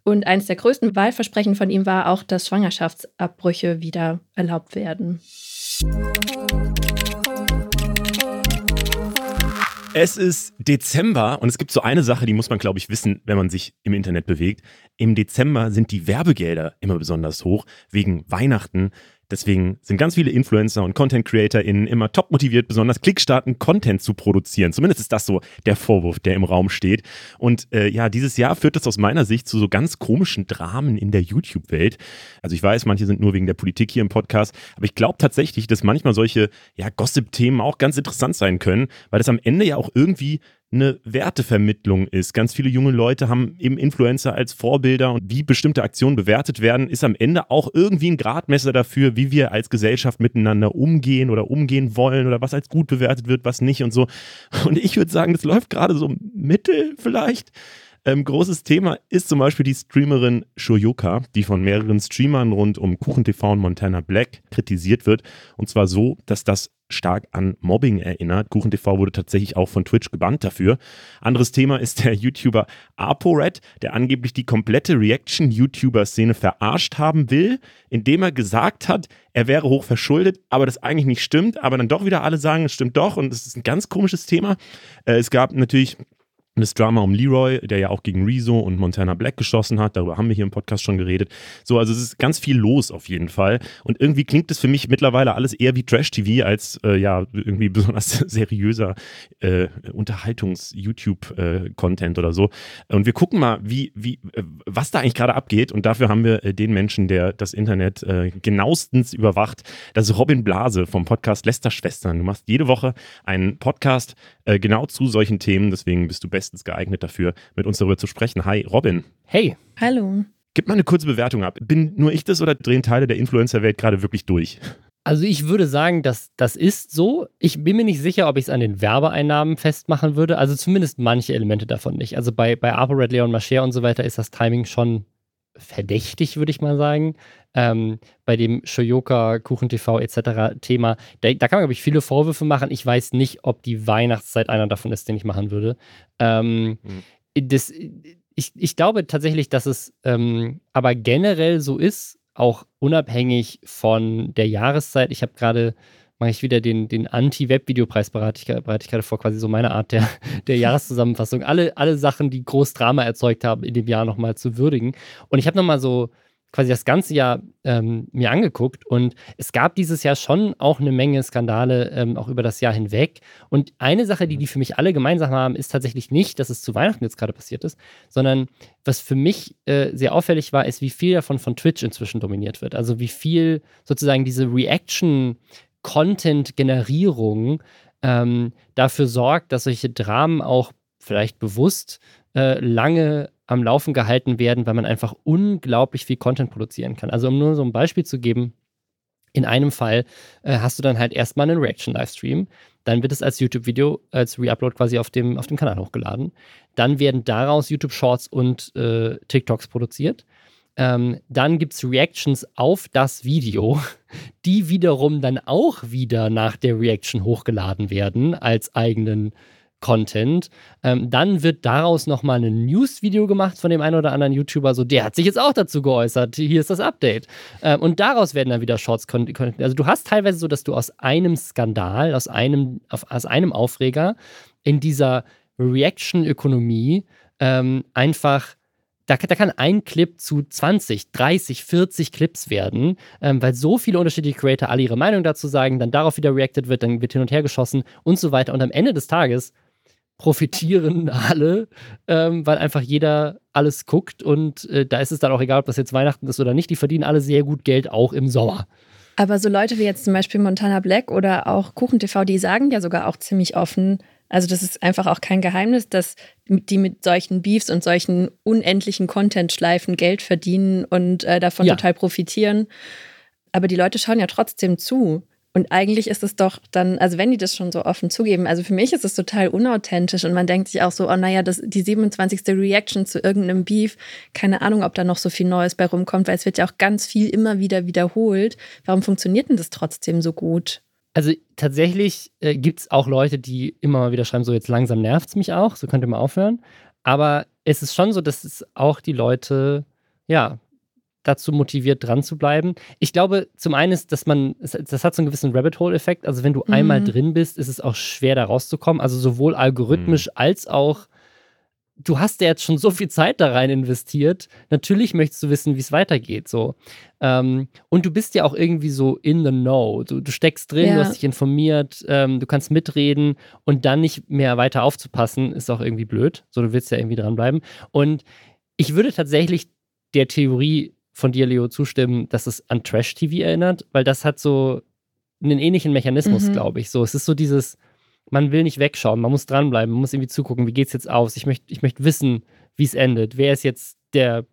Und eines der größten Wahlversprechen von ihm war auch, dass Schwangerschaftsabbrüche wieder erlaubt werden. Es ist Dezember und es gibt so eine Sache, die muss man, glaube ich, wissen, wenn man sich im Internet bewegt. Im Dezember sind die Werbegelder immer besonders hoch wegen Weihnachten. Deswegen sind ganz viele Influencer und Content CreatorInnen immer top motiviert, besonders klickstarken Content zu produzieren. Zumindest ist das so der Vorwurf, der im Raum steht. Und äh, ja, dieses Jahr führt das aus meiner Sicht zu so ganz komischen Dramen in der YouTube-Welt. Also ich weiß, manche sind nur wegen der Politik hier im Podcast, aber ich glaube tatsächlich, dass manchmal solche ja, Gossip-Themen auch ganz interessant sein können, weil das am Ende ja auch irgendwie eine Wertevermittlung ist. Ganz viele junge Leute haben eben Influencer als Vorbilder und wie bestimmte Aktionen bewertet werden, ist am Ende auch irgendwie ein Gradmesser dafür, wie wir als Gesellschaft miteinander umgehen oder umgehen wollen oder was als gut bewertet wird, was nicht und so. Und ich würde sagen, das läuft gerade so mittel vielleicht. Ähm, großes Thema ist zum Beispiel die Streamerin Shoyoka, die von mehreren Streamern rund um KuchenTV und Montana Black kritisiert wird. Und zwar so, dass das stark an Mobbing erinnert. KuchenTV wurde tatsächlich auch von Twitch gebannt dafür. Anderes Thema ist der YouTuber ApoRed, der angeblich die komplette Reaction-YouTuber-Szene verarscht haben will, indem er gesagt hat, er wäre hoch verschuldet, aber das eigentlich nicht stimmt, aber dann doch wieder alle sagen, es stimmt doch und es ist ein ganz komisches Thema. Äh, es gab natürlich das Drama um Leroy, der ja auch gegen Rezo und Montana Black geschossen hat. Darüber haben wir hier im Podcast schon geredet. So, also es ist ganz viel los auf jeden Fall. Und irgendwie klingt es für mich mittlerweile alles eher wie Trash-TV als äh, ja irgendwie besonders seriöser äh, Unterhaltungs-YouTube-Content oder so. Und wir gucken mal, wie, wie, äh, was da eigentlich gerade abgeht. Und dafür haben wir äh, den Menschen, der das Internet äh, genauestens überwacht. Das ist Robin Blase vom Podcast Lester Schwestern. Du machst jede Woche einen Podcast äh, genau zu solchen Themen. Deswegen bist du bestens geeignet dafür, mit uns darüber zu sprechen. Hi, Robin. Hey. Hallo. Gib mal eine kurze Bewertung ab. Bin nur ich das oder drehen Teile der Influencer-Welt gerade wirklich durch? Also ich würde sagen, dass das ist so. Ich bin mir nicht sicher, ob ich es an den Werbeeinnahmen festmachen würde. Also zumindest manche Elemente davon nicht. Also bei, bei ApoRed, Leon Mascher und so weiter ist das Timing schon verdächtig, würde ich mal sagen. Ähm, bei dem Shoyoka, KuchenTV etc. Thema, da, da kann man, glaube ich, viele Vorwürfe machen. Ich weiß nicht, ob die Weihnachtszeit einer davon ist, den ich machen würde. Ähm, mhm. das, ich, ich glaube tatsächlich, dass es ähm, aber generell so ist, auch unabhängig von der Jahreszeit. Ich habe gerade mache ich wieder den, den Anti-Web-Videopreis, bereite ich, bereite ich gerade vor, quasi so meine Art der, der Jahreszusammenfassung. Alle, alle Sachen, die groß Drama erzeugt haben, in dem Jahr nochmal zu würdigen. Und ich habe nochmal so quasi das ganze Jahr ähm, mir angeguckt und es gab dieses Jahr schon auch eine Menge Skandale, ähm, auch über das Jahr hinweg. Und eine Sache, die die für mich alle gemeinsam haben, ist tatsächlich nicht, dass es zu Weihnachten jetzt gerade passiert ist, sondern was für mich äh, sehr auffällig war, ist, wie viel davon von Twitch inzwischen dominiert wird. Also wie viel sozusagen diese Reaction Content-Generierung ähm, dafür sorgt, dass solche Dramen auch vielleicht bewusst äh, lange am Laufen gehalten werden, weil man einfach unglaublich viel Content produzieren kann. Also um nur so ein Beispiel zu geben, in einem Fall äh, hast du dann halt erstmal einen Reaction-Livestream, dann wird es als YouTube-Video, als Reupload quasi auf dem, auf dem Kanal hochgeladen. Dann werden daraus YouTube-Shorts und äh, TikToks produziert. Ähm, dann gibt es Reactions auf das Video, die wiederum dann auch wieder nach der Reaction hochgeladen werden als eigenen Content. Ähm, dann wird daraus nochmal ein News-Video gemacht von dem einen oder anderen YouTuber, so der hat sich jetzt auch dazu geäußert, hier ist das Update. Ähm, und daraus werden dann wieder Shorts. Also du hast teilweise so, dass du aus einem Skandal, aus einem, aus einem Aufreger in dieser Reaction-Ökonomie ähm, einfach da, da, kann ein Clip zu 20, 30, 40 Clips werden, ähm, weil so viele unterschiedliche Creator alle ihre Meinung dazu sagen, dann darauf wieder reacted wird, dann wird hin und her geschossen und so weiter. Und am Ende des Tages profitieren alle, ähm, weil einfach jeder alles guckt und äh, da ist es dann auch egal, ob das jetzt Weihnachten ist oder nicht. Die verdienen alle sehr gut Geld, auch im Sommer. Aber so Leute wie jetzt zum Beispiel Montana Black oder auch KuchenTV, die sagen ja sogar auch ziemlich offen, also das ist einfach auch kein Geheimnis, dass die mit solchen Beefs und solchen unendlichen Content-Schleifen Geld verdienen und äh, davon ja. total profitieren. Aber die Leute schauen ja trotzdem zu. Und eigentlich ist es doch dann, also wenn die das schon so offen zugeben, also für mich ist es total unauthentisch und man denkt sich auch so, oh naja, das, die 27. Reaction zu irgendeinem Beef, keine Ahnung, ob da noch so viel Neues bei rumkommt, weil es wird ja auch ganz viel immer wieder wiederholt. Warum funktioniert denn das trotzdem so gut? Also tatsächlich äh, gibt es auch Leute, die immer mal wieder schreiben, so jetzt langsam nervt es mich auch, so könnt ihr mal aufhören. Aber es ist schon so, dass es auch die Leute, ja, dazu motiviert, dran zu bleiben. Ich glaube, zum einen ist, dass man, das hat so einen gewissen Rabbit Hole-Effekt. Also, wenn du mhm. einmal drin bist, ist es auch schwer, da rauszukommen. Also, sowohl algorithmisch mhm. als auch du hast ja jetzt schon so viel Zeit da rein investiert. Natürlich möchtest du wissen, wie es weitergeht. So. Ähm, und du bist ja auch irgendwie so in the know. Du, du steckst drin, ja. du hast dich informiert, ähm, du kannst mitreden und dann nicht mehr weiter aufzupassen, ist auch irgendwie blöd. So, du willst ja irgendwie dranbleiben. Und ich würde tatsächlich der Theorie von dir, Leo, zustimmen, dass es an Trash-TV erinnert, weil das hat so einen ähnlichen Mechanismus, mhm. glaube ich. So, es ist so dieses man will nicht wegschauen, man muss dranbleiben, man muss irgendwie zugucken, wie geht es jetzt aus? Ich möchte ich möcht wissen, wie es endet. Wer ist jetzt der,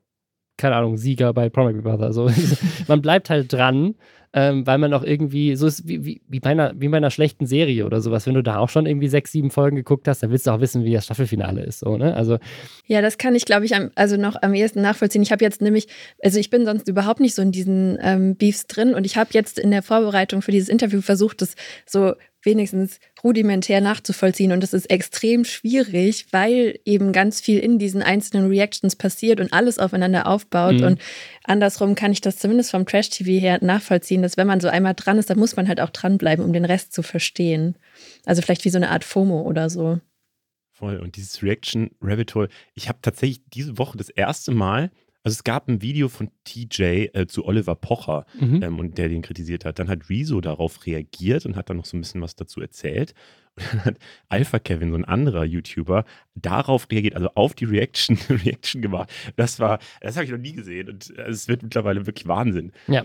keine Ahnung, Sieger bei Promise Brother? So, man bleibt halt dran, ähm, weil man auch irgendwie, so ist wie, wie, wie, bei einer, wie bei einer schlechten Serie oder sowas. Wenn du da auch schon irgendwie sechs, sieben Folgen geguckt hast, dann willst du auch wissen, wie das Staffelfinale ist. So, ne? also, ja, das kann ich, glaube ich, am, also noch am ehesten nachvollziehen. Ich habe jetzt nämlich, also ich bin sonst überhaupt nicht so in diesen ähm, Beefs drin und ich habe jetzt in der Vorbereitung für dieses Interview versucht, das so wenigstens rudimentär nachzuvollziehen. Und das ist extrem schwierig, weil eben ganz viel in diesen einzelnen Reactions passiert und alles aufeinander aufbaut. Mhm. Und andersrum kann ich das zumindest vom Trash-TV her nachvollziehen, dass wenn man so einmal dran ist, dann muss man halt auch dranbleiben, um den Rest zu verstehen. Also vielleicht wie so eine Art FOMO oder so. Voll. Und dieses Reaction Rabbit Hole, ich habe tatsächlich diese Woche das erste Mal also es gab ein Video von TJ äh, zu Oliver Pocher mhm. ähm, und der den kritisiert hat. Dann hat Rezo darauf reagiert und hat dann noch so ein bisschen was dazu erzählt. Und dann hat Alpha Kevin, so ein anderer YouTuber, darauf reagiert, also auf die Reaction, Reaction gemacht. Das war, das habe ich noch nie gesehen und äh, es wird mittlerweile wirklich Wahnsinn. Ja.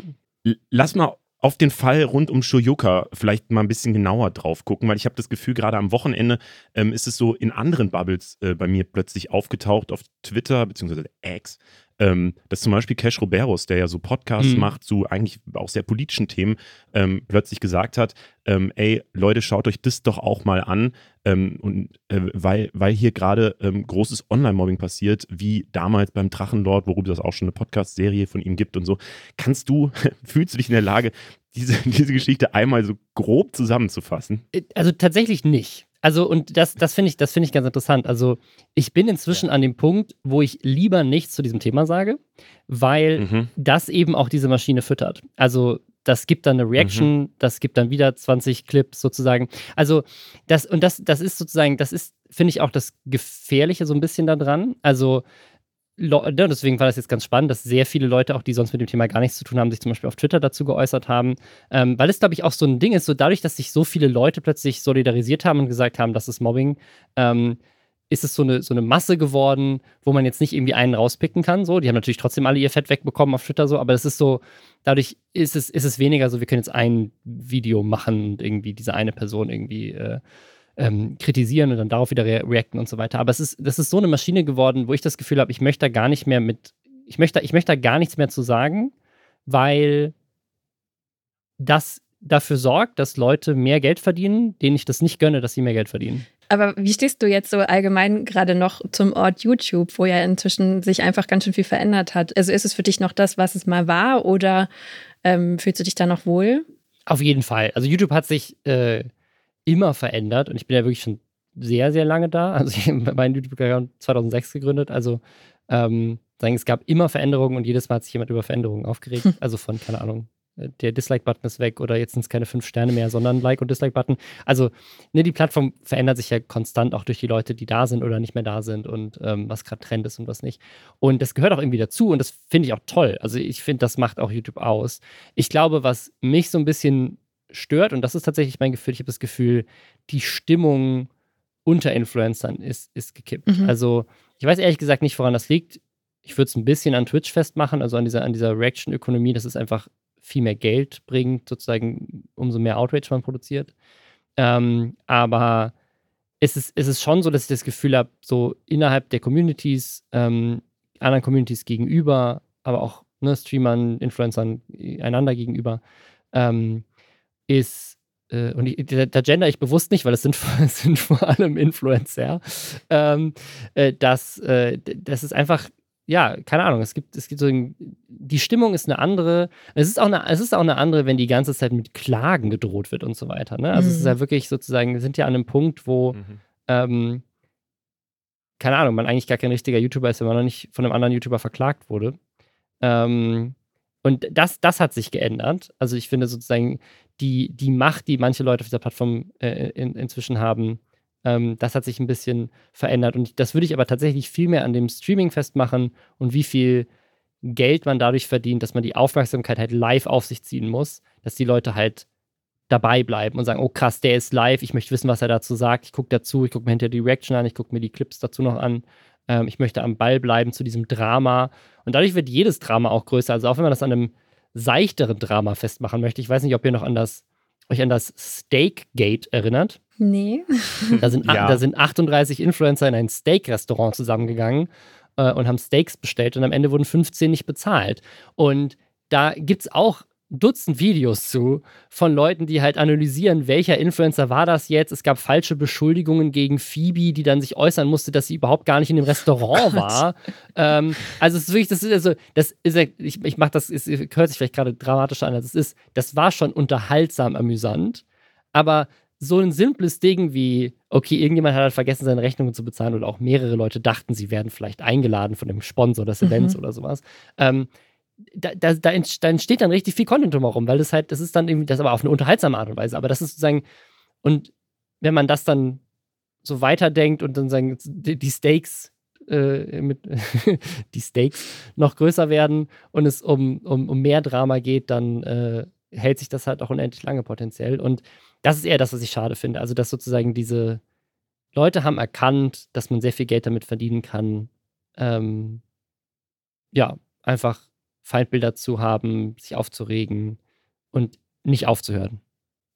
Lass mal auf den Fall rund um Shoyoka vielleicht mal ein bisschen genauer drauf gucken, weil ich habe das Gefühl, gerade am Wochenende ähm, ist es so in anderen Bubbles äh, bei mir plötzlich aufgetaucht, auf Twitter bzw. X, ähm, dass zum Beispiel Cash Roberos, der ja so Podcasts mhm. macht zu eigentlich auch sehr politischen Themen, ähm, plötzlich gesagt hat, ähm, ey Leute, schaut euch das doch auch mal an, ähm, und äh, weil, weil hier gerade ähm, großes Online-Mobbing passiert, wie damals beim Drachenlord, worüber es auch schon eine Podcast-Serie von ihm gibt und so. Kannst du, fühlst du dich in der Lage, diese, diese Geschichte einmal so grob zusammenzufassen? Äh, also tatsächlich nicht. Also, und das, das finde ich, das ich ganz interessant. Also, ich bin inzwischen ja. an dem Punkt, wo ich lieber nichts zu diesem Thema sage, weil mhm. das eben auch diese Maschine füttert. Also, das gibt dann eine Reaction, mhm. das gibt dann wieder 20 Clips sozusagen. Also, das, und das, das ist sozusagen, das ist, finde ich, auch das Gefährliche so ein bisschen daran. Also, Ne, deswegen war das jetzt ganz spannend, dass sehr viele Leute, auch die sonst mit dem Thema gar nichts zu tun haben, sich zum Beispiel auf Twitter dazu geäußert haben, ähm, weil es, glaube ich, auch so ein Ding ist, so dadurch, dass sich so viele Leute plötzlich solidarisiert haben und gesagt haben, das ist Mobbing, ähm, ist es so eine, so eine Masse geworden, wo man jetzt nicht irgendwie einen rauspicken kann. So, die haben natürlich trotzdem alle ihr Fett wegbekommen auf Twitter so, aber es ist so, dadurch ist es, ist es weniger so, wir können jetzt ein Video machen und irgendwie diese eine Person irgendwie äh, ähm, kritisieren und dann darauf wieder re reacten und so weiter. Aber es ist, das ist so eine Maschine geworden, wo ich das Gefühl habe, ich möchte da gar nicht mehr mit, ich möchte, ich möchte da gar nichts mehr zu sagen, weil das dafür sorgt, dass Leute mehr Geld verdienen, denen ich das nicht gönne, dass sie mehr Geld verdienen. Aber wie stehst du jetzt so allgemein gerade noch zum Ort YouTube, wo ja inzwischen sich einfach ganz schön viel verändert hat? Also ist es für dich noch das, was es mal war oder ähm, fühlst du dich da noch wohl? Auf jeden Fall. Also YouTube hat sich äh, immer verändert und ich bin ja wirklich schon sehr, sehr lange da. Also ich habe meinen YouTube-Account 2006 gegründet. Also ähm, sagen, es gab immer Veränderungen und jedes Mal hat sich jemand über Veränderungen aufgeregt. Hm. Also von, keine Ahnung, äh, der Dislike-Button ist weg oder jetzt sind es keine fünf Sterne mehr, sondern Like- und Dislike-Button. Also ne, die Plattform verändert sich ja konstant auch durch die Leute, die da sind oder nicht mehr da sind und ähm, was gerade Trend ist und was nicht. Und das gehört auch irgendwie dazu und das finde ich auch toll. Also ich finde, das macht auch YouTube aus. Ich glaube, was mich so ein bisschen stört, und das ist tatsächlich mein Gefühl, ich habe das Gefühl, die Stimmung unter Influencern ist, ist gekippt. Mhm. Also ich weiß ehrlich gesagt nicht, woran das liegt. Ich würde es ein bisschen an Twitch festmachen, also an dieser, an dieser Reaction-Ökonomie, dass es einfach viel mehr Geld bringt, sozusagen, umso mehr Outrage man produziert. Ähm, aber es ist, es ist schon so, dass ich das Gefühl habe, so innerhalb der Communities, ähm, anderen Communities gegenüber, aber auch ne, Streamern, Influencern einander gegenüber, ähm, ist, äh, und ich, da, da, gender ich bewusst nicht, weil es sind, sind vor allem Influencer, ähm, äh, dass äh, das ist einfach, ja, keine Ahnung, es gibt, es gibt so, ein, die Stimmung ist eine andere, es ist, auch eine, es ist auch eine andere, wenn die ganze Zeit mit Klagen gedroht wird und so weiter. Ne? Also mhm. es ist ja mhm. wirklich sozusagen, wir sind ja an einem Punkt, wo, mhm. ähm, keine Ahnung, man eigentlich gar kein richtiger YouTuber ist, wenn man noch nicht von einem anderen YouTuber verklagt wurde. Ähm, und das, das hat sich geändert. Also ich finde sozusagen, die, die Macht, die manche Leute auf dieser Plattform äh, in, inzwischen haben, Ähm, das hat sich ein bisschen verändert. Und das würde ich aber tatsächlich viel mehr an dem Streaming festmachen und wie viel Geld man dadurch verdient, dass man die Aufmerksamkeit halt live auf sich ziehen muss, dass die Leute halt dabei bleiben und sagen, oh krass, der ist live, ich möchte wissen, was er dazu sagt, ich gucke dazu, ich gucke mir hinterher die Reaction an, ich gucke mir die Clips dazu noch an, ähm, ich möchte am Ball bleiben zu diesem Drama und dadurch wird jedes Drama auch größer, also auch wenn man das an einem seichteren Drama festmachen möchte, ich weiß nicht, ob ihr noch an das, euch an das Steak Gate erinnert. Nee. Da sind, ja. da sind 38 Influencer in ein Steak-Restaurant zusammengegangen äh, und haben Steaks bestellt und am Ende wurden 15 nicht bezahlt. Und da gibt es auch Dutzend Videos zu von Leuten, die halt analysieren, welcher Influencer war das jetzt. Es gab falsche Beschuldigungen gegen Phoebe, die dann sich äußern musste, dass sie überhaupt gar nicht in dem Restaurant oh war. Ähm, also es ist wirklich, das ist also, das ist, ich, ich mache das, es hört sich vielleicht gerade dramatischer an, als es ist. Das war schon unterhaltsam amüsant, aber so ein simples Ding wie, okay, irgendjemand hat halt vergessen, seine Rechnungen zu bezahlen oder auch mehrere Leute dachten, sie werden vielleicht eingeladen von dem Sponsor des Events mhm. oder sowas. Ähm, da, da, da, entsteht dann richtig viel Content drumherum, weil das halt, das ist dann irgendwie, das aber auf eine unterhaltsame Art und Weise. Aber das ist sozusagen, und wenn man das dann so weiterdenkt und dann sagen, die Stakes äh, mit die Stakes noch größer werden und es um, um, um mehr Drama geht, dann äh, hält sich das halt auch unendlich lange potenziell. Und das ist eher das, was ich schade finde. Also, dass sozusagen diese Leute haben erkannt, dass man sehr viel Geld damit verdienen kann. Ähm, ja, einfach Feindbilder zu haben, sich aufzuregen und nicht aufzuhören.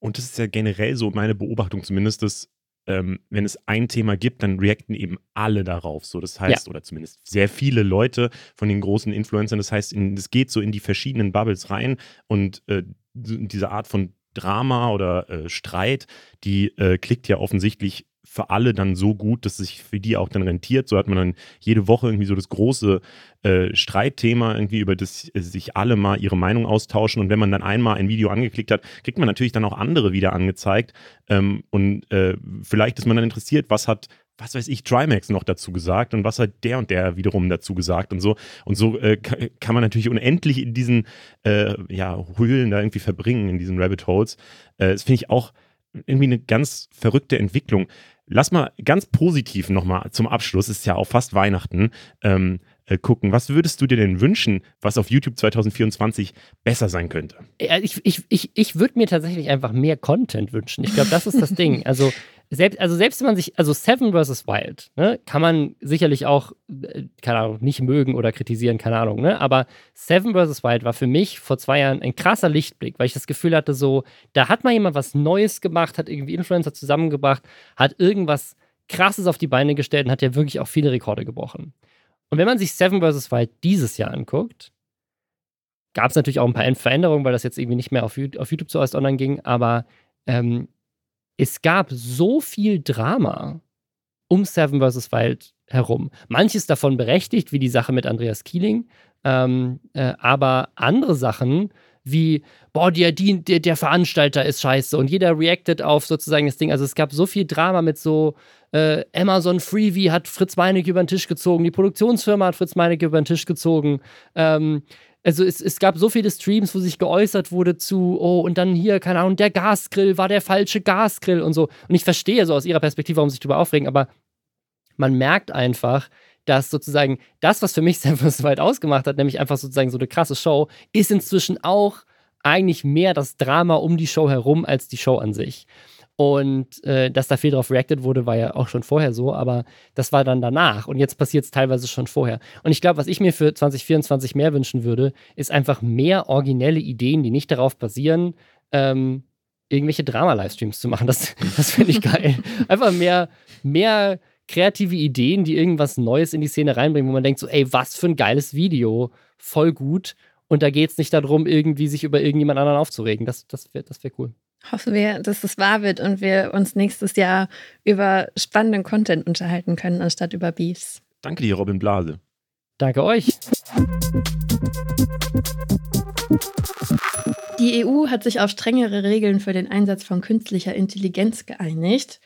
Und das ist ja generell so meine Beobachtung zumindest, dass ähm, wenn es ein Thema gibt, dann reacten eben alle darauf. So, das heißt, ja. oder zumindest sehr viele Leute von den großen Influencern. Das heißt, es geht so in die verschiedenen Bubbles rein und äh, diese Art von Drama oder äh, Streit, die äh, klickt ja offensichtlich für alle dann so gut, dass es sich für die auch dann rentiert. So hat man dann jede Woche irgendwie so das große äh, Streitthema, irgendwie, über das äh, sich alle mal ihre Meinung austauschen. Und wenn man dann einmal ein Video angeklickt hat, kriegt man natürlich dann auch andere wieder angezeigt. Ähm, und äh, vielleicht ist man dann interessiert, was hat was weiß ich, Trimax noch dazu gesagt und was hat der und der wiederum dazu gesagt und so. Und so äh, kann man natürlich unendlich in diesen äh, ja, Höhlen da irgendwie verbringen, in diesen Rabbit Holes. Äh, das finde ich auch irgendwie eine ganz verrückte Entwicklung. Lass mal ganz positiv nochmal zum Abschluss, ist ja auch fast Weihnachten, ähm, äh, gucken. Was würdest du dir denn wünschen, was auf YouTube 2024 besser sein könnte? Ich, ich, ich, ich würde mir tatsächlich einfach mehr Content wünschen. Ich glaube, das ist das Ding. Also selbst, also selbst wenn man sich, also Seven vs. Wild, ne, kann man sicherlich auch, äh, keine Ahnung, nicht mögen oder kritisieren, keine Ahnung, ne? Aber Seven vs. Wild war für mich vor zwei Jahren ein krasser Lichtblick, weil ich das Gefühl hatte, so, da hat mal jemand was Neues gemacht, hat irgendwie Influencer zusammengebracht, hat irgendwas krasses auf die Beine gestellt und hat ja wirklich auch viele Rekorde gebrochen. Und wenn man sich Seven vs. Wild dieses Jahr anguckt, gab es natürlich auch ein paar Veränderungen, weil das jetzt irgendwie nicht mehr auf, YouTube zuerst online ging, aber ähm, es gab so viel Drama um Seven vs. Wild herum. Manches davon berechtigt, wie die Sache mit Andreas Kieling, ähm, äh, aber andere Sachen wie, boah, der, der, der, Veranstalter ist scheiße und jeder reactet auf sozusagen das Ding. Also es gab so viel Drama mit so, äh, Amazon Freebie hat Fritz Meinecke über den Tisch gezogen, die Produktionsfirma hat Fritz Meinecke über den Tisch gezogen. Ähm, also es, es gab so viele Streams, wo sich geäußert wurde zu, oh, und dann hier, keine Ahnung, der Gasgrill war der falsche Gasgrill und so. Und ich verstehe so aus ihrer Perspektive, warum sie sich darüber aufregen, aber man merkt einfach, dass sozusagen das, was für mich San so weit ausgemacht hat, nämlich einfach sozusagen so eine krasse Show, ist inzwischen auch eigentlich mehr das Drama um die Show herum als die Show an sich. Und äh, dass da viel drauf reacted wurde, war ja auch schon vorher so, aber das war dann danach. Und jetzt passiert es teilweise schon vorher. Und ich glaube, was ich mir für 2024 mehr wünschen würde, ist einfach mehr originelle Ideen, die nicht darauf basieren, ähm, irgendwelche Drama-Livestreams zu machen. Das, das finde ich geil. Einfach mehr, mehr kreative Ideen, die irgendwas Neues in die Szene reinbringen, wo man denkt, so, ey, was für ein geiles Video. Voll gut. Und da geht es nicht darum, irgendwie sich über irgendjemand anderen aufzuregen. Das, das wäre das wär cool. Hoffen wir, dass es wahr wird und wir uns nächstes Jahr über spannenden Content unterhalten können, anstatt über Beefs. Danke dir, Robin Blase. Danke euch. Die EU hat sich auf strengere Regeln für den Einsatz von künstlicher Intelligenz geeinigt.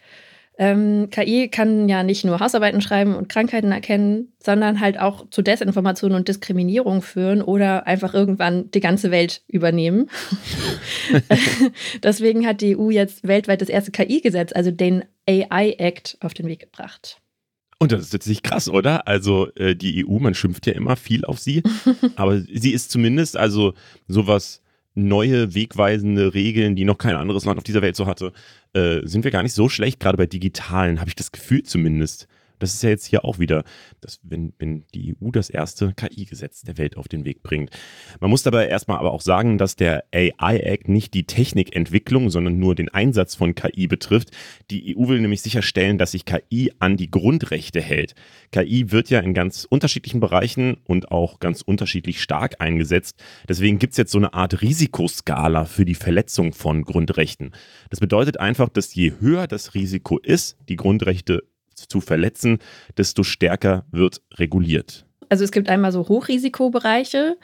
Ähm, KI kann ja nicht nur Hausarbeiten schreiben und Krankheiten erkennen, sondern halt auch zu Desinformation und Diskriminierung führen oder einfach irgendwann die ganze Welt übernehmen. Deswegen hat die EU jetzt weltweit das erste KI-Gesetz, also den AI Act, auf den Weg gebracht. Und das ist letztlich krass, oder? Also äh, die EU, man schimpft ja immer viel auf sie, aber sie ist zumindest also sowas neue, wegweisende Regeln, die noch kein anderes Land auf dieser Welt so hatte, äh, sind wir gar nicht so schlecht, gerade bei digitalen, habe ich das Gefühl zumindest. Das ist ja jetzt hier auch wieder, dass, wenn, wenn die EU das erste KI-Gesetz der Welt auf den Weg bringt. Man muss dabei erstmal aber auch sagen, dass der AI-Act nicht die Technikentwicklung, sondern nur den Einsatz von KI betrifft. Die EU will nämlich sicherstellen, dass sich KI an die Grundrechte hält. KI wird ja in ganz unterschiedlichen Bereichen und auch ganz unterschiedlich stark eingesetzt. Deswegen gibt es jetzt so eine Art Risikoskala für die Verletzung von Grundrechten. Das bedeutet einfach, dass je höher das Risiko ist, die Grundrechte zu verletzen, desto stärker wird reguliert. Also es gibt einmal so Hochrisikobereiche.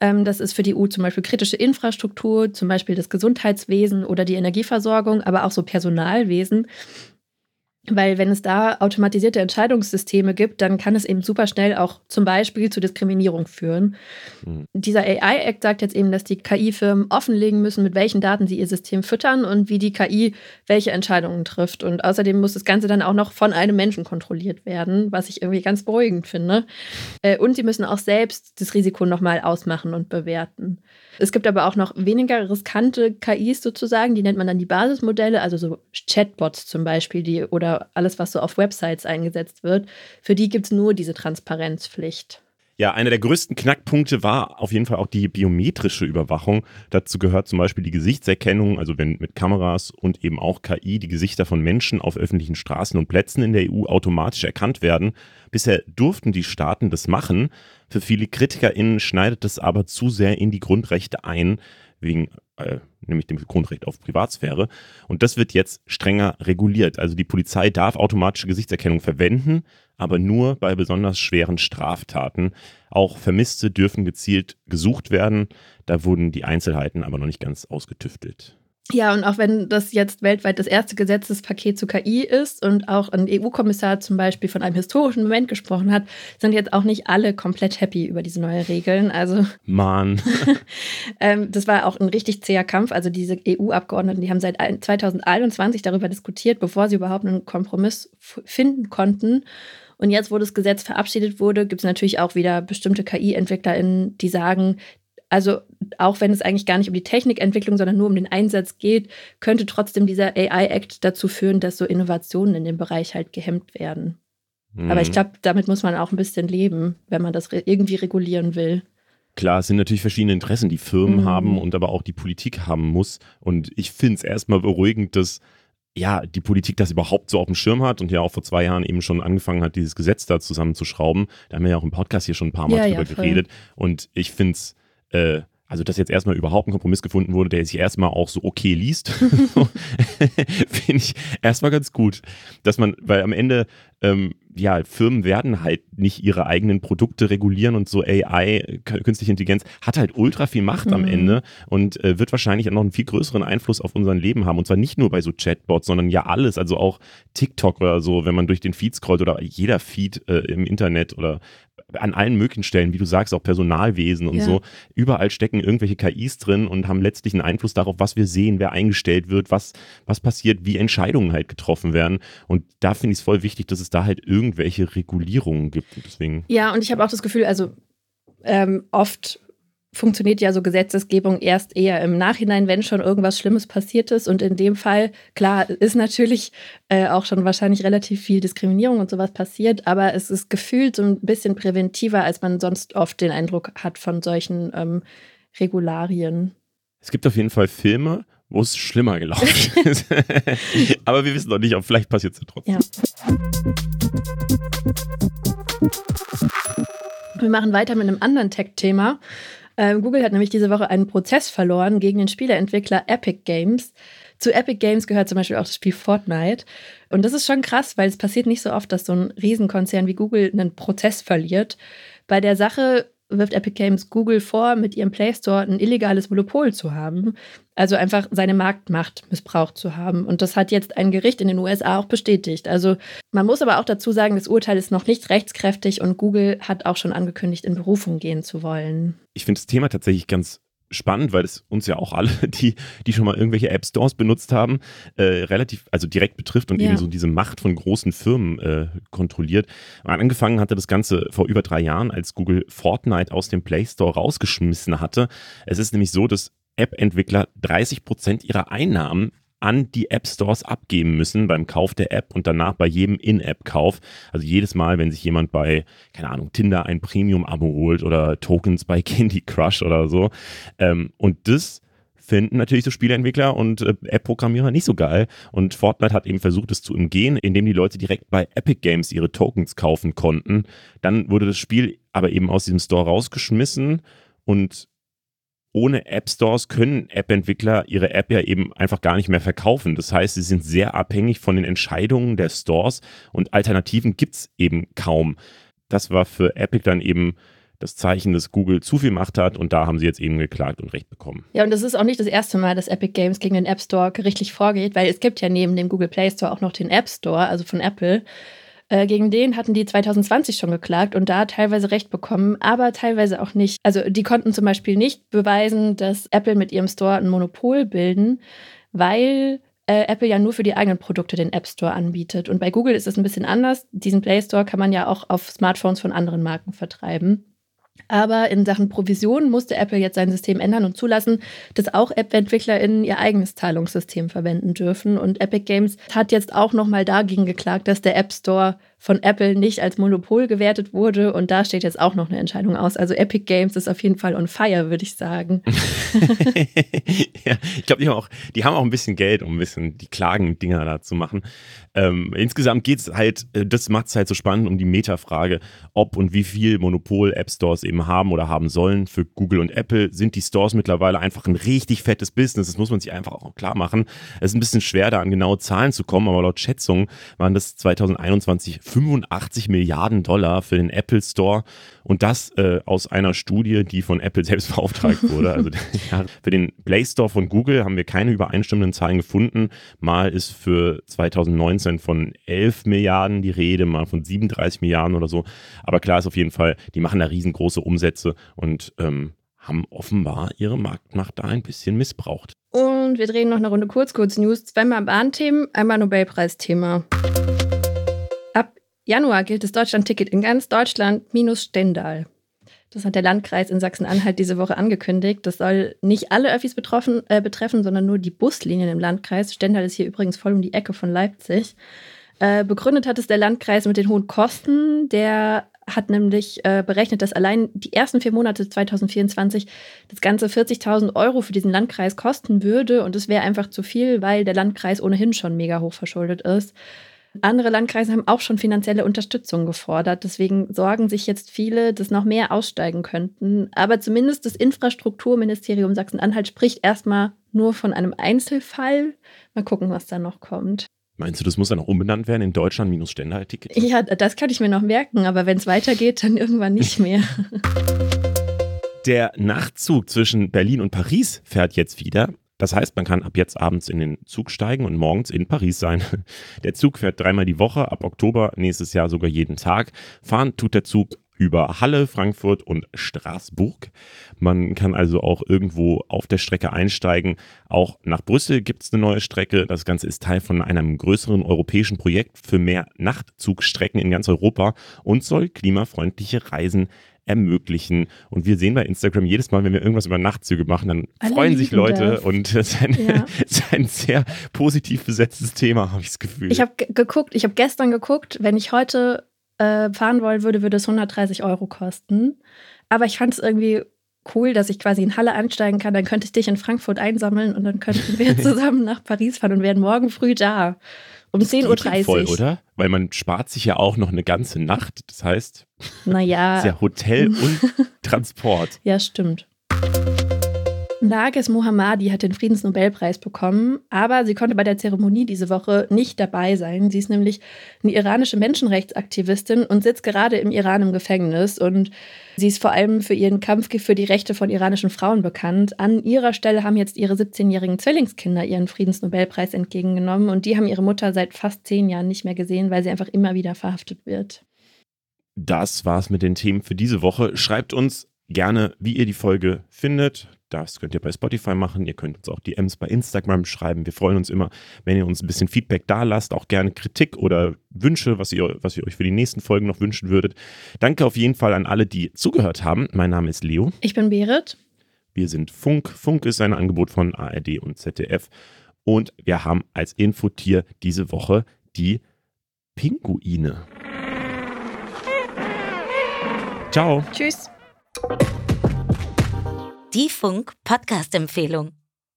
Ähm, das ist für die EU zum Beispiel kritische Infrastruktur, zum Beispiel das Gesundheitswesen oder die Energieversorgung, aber auch so Personalwesen. Weil wenn es da automatisierte Entscheidungssysteme gibt, dann kann es eben super schnell auch zum Beispiel zu Diskriminierung führen. Mhm. Dieser AI-Act sagt jetzt eben, dass die KI-Firmen offenlegen müssen, mit welchen Daten sie ihr System füttern und wie die KI welche Entscheidungen trifft. Und außerdem muss das Ganze dann auch noch von einem Menschen kontrolliert werden, was ich irgendwie ganz beruhigend finde. Äh, und sie müssen auch selbst das Risiko nochmal ausmachen und bewerten. Es gibt aber auch noch weniger riskante KIs sozusagen, die nennt man dann die Basismodelle, also so Chatbots zum Beispiel, die oder alles, was so auf Websites eingesetzt wird. Für die gibt es nur diese Transparenzpflicht. Ja, einer der größten Knackpunkte war auf jeden Fall auch die biometrische Überwachung. Dazu gehört zum Beispiel die Gesichtserkennung, also wenn mit Kameras und eben auch KI die Gesichter von Menschen auf öffentlichen Straßen und Plätzen in der EU automatisch erkannt werden. Bisher durften die Staaten das machen. Für viele KritikerInnen schneidet das aber zu sehr in die Grundrechte ein, wegen äh, nämlich dem Grundrecht auf Privatsphäre. Und das wird jetzt strenger reguliert. Also die Polizei darf automatische Gesichtserkennung verwenden, aber nur bei besonders schweren Straftaten. Auch Vermisste dürfen gezielt gesucht werden. Da wurden die Einzelheiten aber noch nicht ganz ausgetüftelt. Ja, und auch wenn das jetzt weltweit das erste Gesetzespaket zu KI ist und auch ein EU-Kommissar zum Beispiel von einem historischen Moment gesprochen hat, sind jetzt auch nicht alle komplett happy über diese neuen Regeln. Also, Mann. ähm, das war auch ein richtig zäher Kampf. Also, diese EU-Abgeordneten, die haben seit 2021 darüber diskutiert, bevor sie überhaupt einen Kompromiss finden konnten. Und jetzt, wo das Gesetz verabschiedet wurde, gibt es natürlich auch wieder bestimmte KI-EntwicklerInnen, die sagen, also auch wenn es eigentlich gar nicht um die Technikentwicklung, sondern nur um den Einsatz geht, könnte trotzdem dieser AI-Act dazu führen, dass so Innovationen in dem Bereich halt gehemmt werden. Mhm. Aber ich glaube, damit muss man auch ein bisschen leben, wenn man das irgendwie regulieren will. Klar, es sind natürlich verschiedene Interessen, die Firmen mhm. haben und aber auch die Politik haben muss. Und ich finde es erstmal beruhigend, dass ja, die Politik das überhaupt so auf dem Schirm hat und ja auch vor zwei Jahren eben schon angefangen hat, dieses Gesetz da zusammenzuschrauben. Da haben wir ja auch im Podcast hier schon ein paar Mal ja, drüber ja, geredet. Und ich finde es, äh, also dass jetzt erstmal überhaupt ein Kompromiss gefunden wurde, der sich erstmal auch so okay liest, finde ich erstmal ganz gut. Dass man, weil am Ende, ähm, ja, Firmen werden halt nicht ihre eigenen Produkte regulieren und so AI, künstliche Intelligenz, hat halt ultra viel Macht mhm. am Ende und äh, wird wahrscheinlich noch einen viel größeren Einfluss auf unser Leben haben. Und zwar nicht nur bei so Chatbots, sondern ja alles, also auch TikTok oder so, wenn man durch den Feed scrollt oder jeder Feed äh, im Internet oder an allen möglichen Stellen, wie du sagst, auch Personalwesen und ja. so. Überall stecken irgendwelche KIs drin und haben letztlich einen Einfluss darauf, was wir sehen, wer eingestellt wird, was, was passiert, wie Entscheidungen halt getroffen werden. Und da finde ich es voll wichtig, dass es da halt irgendwelche Regulierungen gibt. deswegen. Ja, und ich habe auch das Gefühl, also ähm, oft funktioniert ja so Gesetzesgebung erst eher im Nachhinein, wenn schon irgendwas Schlimmes passiert ist. Und in dem Fall, klar, ist natürlich äh, auch schon wahrscheinlich relativ viel Diskriminierung und sowas passiert, aber es ist gefühlt so ein bisschen präventiver, als man sonst oft den Eindruck hat von solchen ähm, Regularien. Es gibt auf jeden Fall Filme, wo es schlimmer gelaufen ist. aber wir wissen noch nicht, ob vielleicht passiert es ja trotzdem. Ja. Wir machen weiter mit einem anderen Tech-Thema. Ähm, Google hat nämlich diese Woche einen Prozess verloren gegen den Spieleentwickler Epic Games. Zu Epic Games gehört zum Beispiel auch das Spiel Fortnite. Und das ist schon krass, weil es passiert nicht so oft, dass so ein Riesenkonzern wie Google einen Prozess verliert. Bei der Sache wirft Epic Games Google vor, mit ihrem Play Store ein illegales Monopol zu haben. Also einfach seine Marktmacht missbraucht zu haben. Und das hat jetzt ein Gericht in den USA auch bestätigt. Also man muss aber auch dazu sagen, das Urteil ist noch nicht rechtskräftig und Google hat auch schon angekündigt, in Berufung gehen zu wollen. Ich finde das Thema tatsächlich ganz spannend, weil es uns ja auch alle, die, die schon mal irgendwelche App Stores benutzt haben, äh, relativ, also direkt betrifft und ja. eben so diese Macht von großen Firmen äh, kontrolliert. Angefangen hatte das Ganze vor über drei Jahren, als Google Fortnite aus dem Play Store rausgeschmissen hatte. Es ist nämlich so, dass App-Entwickler 30 Prozent ihrer Einnahmen an die App Stores abgeben müssen beim Kauf der App und danach bei jedem In-App-Kauf. Also jedes Mal, wenn sich jemand bei, keine Ahnung, Tinder ein Premium-Abo holt oder Tokens bei Candy Crush oder so. Ähm, und das finden natürlich so Spieleentwickler und äh, App-Programmierer nicht so geil. Und Fortnite hat eben versucht, es zu umgehen, indem die Leute direkt bei Epic Games ihre Tokens kaufen konnten. Dann wurde das Spiel aber eben aus diesem Store rausgeschmissen und ohne App Stores können App-Entwickler ihre App ja eben einfach gar nicht mehr verkaufen. Das heißt, sie sind sehr abhängig von den Entscheidungen der Stores und Alternativen gibt es eben kaum. Das war für Epic dann eben das Zeichen, dass Google zu viel Macht hat und da haben sie jetzt eben geklagt und Recht bekommen. Ja, und das ist auch nicht das erste Mal, dass Epic Games gegen den App Store gerichtlich vorgeht, weil es gibt ja neben dem Google Play Store auch noch den App Store, also von Apple. Äh, gegen den hatten die 2020 schon geklagt und da teilweise Recht bekommen, aber teilweise auch nicht. Also die konnten zum Beispiel nicht beweisen, dass Apple mit ihrem Store ein Monopol bilden, weil äh, Apple ja nur für die eigenen Produkte den App Store anbietet. Und bei Google ist es ein bisschen anders. Diesen Play Store kann man ja auch auf Smartphones von anderen Marken vertreiben. Aber in Sachen Provision musste Apple jetzt sein System ändern und zulassen, dass auch App-EntwicklerInnen ihr eigenes Zahlungssystem verwenden dürfen. Und Epic Games hat jetzt auch nochmal dagegen geklagt, dass der App Store von Apple nicht als Monopol gewertet wurde. Und da steht jetzt auch noch eine Entscheidung aus. Also Epic Games ist auf jeden Fall on fire, würde ich sagen. ja, ich glaube, die, haben auch, die haben auch ein bisschen Geld, um ein bisschen die Klagen-Dinger da zu machen. Ähm, insgesamt geht es halt, äh, das macht es halt so spannend um die Metafrage, ob und wie viel Monopol App Stores eben haben oder haben sollen. Für Google und Apple sind die Stores mittlerweile einfach ein richtig fettes Business. Das muss man sich einfach auch klar machen. Es ist ein bisschen schwer, da an genaue Zahlen zu kommen, aber laut Schätzungen waren das 2021 85 Milliarden Dollar für den Apple Store und das äh, aus einer Studie, die von Apple selbst beauftragt wurde. Also ja, für den Play Store von Google haben wir keine übereinstimmenden Zahlen gefunden. Mal ist für 2019 von 11 Milliarden die Rede, mal von 37 Milliarden oder so. Aber klar ist auf jeden Fall, die machen da riesengroße Umsätze und ähm, haben offenbar ihre Marktmacht da ein bisschen missbraucht. Und wir drehen noch eine Runde Kurz-Kurz-News. Zweimal Bahnthemen, einmal Nobelpreisthema. Januar gilt das Deutschland-Ticket in ganz Deutschland minus Stendal. Das hat der Landkreis in Sachsen-Anhalt diese Woche angekündigt. Das soll nicht alle Öffis betroffen, äh, betreffen, sondern nur die Buslinien im Landkreis. Stendal ist hier übrigens voll um die Ecke von Leipzig. Äh, begründet hat es der Landkreis mit den hohen Kosten. Der hat nämlich äh, berechnet, dass allein die ersten vier Monate 2024 das Ganze 40.000 Euro für diesen Landkreis kosten würde. Und es wäre einfach zu viel, weil der Landkreis ohnehin schon mega hoch verschuldet ist. Andere Landkreise haben auch schon finanzielle Unterstützung gefordert. Deswegen sorgen sich jetzt viele, dass noch mehr aussteigen könnten. Aber zumindest das Infrastrukturministerium Sachsen-Anhalt spricht erstmal nur von einem Einzelfall. Mal gucken, was da noch kommt. Meinst du, das muss dann auch umbenannt werden in Deutschland minus Ständerticket? Ja, das kann ich mir noch merken, aber wenn es weitergeht, dann irgendwann nicht mehr. Der Nachtzug zwischen Berlin und Paris fährt jetzt wieder. Das heißt, man kann ab jetzt abends in den Zug steigen und morgens in Paris sein. Der Zug fährt dreimal die Woche, ab Oktober nächstes Jahr sogar jeden Tag. Fahren tut der Zug über Halle, Frankfurt und Straßburg. Man kann also auch irgendwo auf der Strecke einsteigen. Auch nach Brüssel gibt es eine neue Strecke. Das Ganze ist Teil von einem größeren europäischen Projekt für mehr Nachtzugstrecken in ganz Europa und soll klimafreundliche Reisen ermöglichen. Und wir sehen bei Instagram jedes Mal, wenn wir irgendwas über Nachtzüge machen, dann Alle freuen sich Leute das. und es ist, ein, ja. ist ein sehr positiv besetztes Thema, habe ich das Gefühl. Ich habe geguckt, ich habe gestern geguckt, wenn ich heute äh, fahren wollen würde, würde es 130 Euro kosten. Aber ich fand es irgendwie cool, dass ich quasi in Halle ansteigen kann. Dann könnte ich dich in Frankfurt einsammeln und dann könnten wir zusammen nach Paris fahren und werden morgen früh da. Um 10.30 Uhr. Voll, oder? Weil man spart sich ja auch noch eine ganze Nacht. Das heißt, naja. ist ja Hotel und Transport. Ja, stimmt. Nages Mohammadi hat den Friedensnobelpreis bekommen, aber sie konnte bei der Zeremonie diese Woche nicht dabei sein. Sie ist nämlich eine iranische Menschenrechtsaktivistin und sitzt gerade im Iran im Gefängnis. Und sie ist vor allem für ihren Kampf für die Rechte von iranischen Frauen bekannt. An ihrer Stelle haben jetzt ihre 17-jährigen Zwillingskinder ihren Friedensnobelpreis entgegengenommen und die haben ihre Mutter seit fast zehn Jahren nicht mehr gesehen, weil sie einfach immer wieder verhaftet wird. Das war's mit den Themen für diese Woche. Schreibt uns gerne, wie ihr die Folge findet. Das könnt ihr bei Spotify machen. Ihr könnt uns auch DMs bei Instagram schreiben. Wir freuen uns immer, wenn ihr uns ein bisschen Feedback da lasst. Auch gerne Kritik oder Wünsche, was ihr, was ihr euch für die nächsten Folgen noch wünschen würdet. Danke auf jeden Fall an alle, die zugehört haben. Mein Name ist Leo. Ich bin Berit. Wir sind Funk. Funk ist ein Angebot von ARD und ZDF. Und wir haben als Infotier diese Woche die Pinguine. Ciao. Tschüss. Die Funk-Podcast-Empfehlung.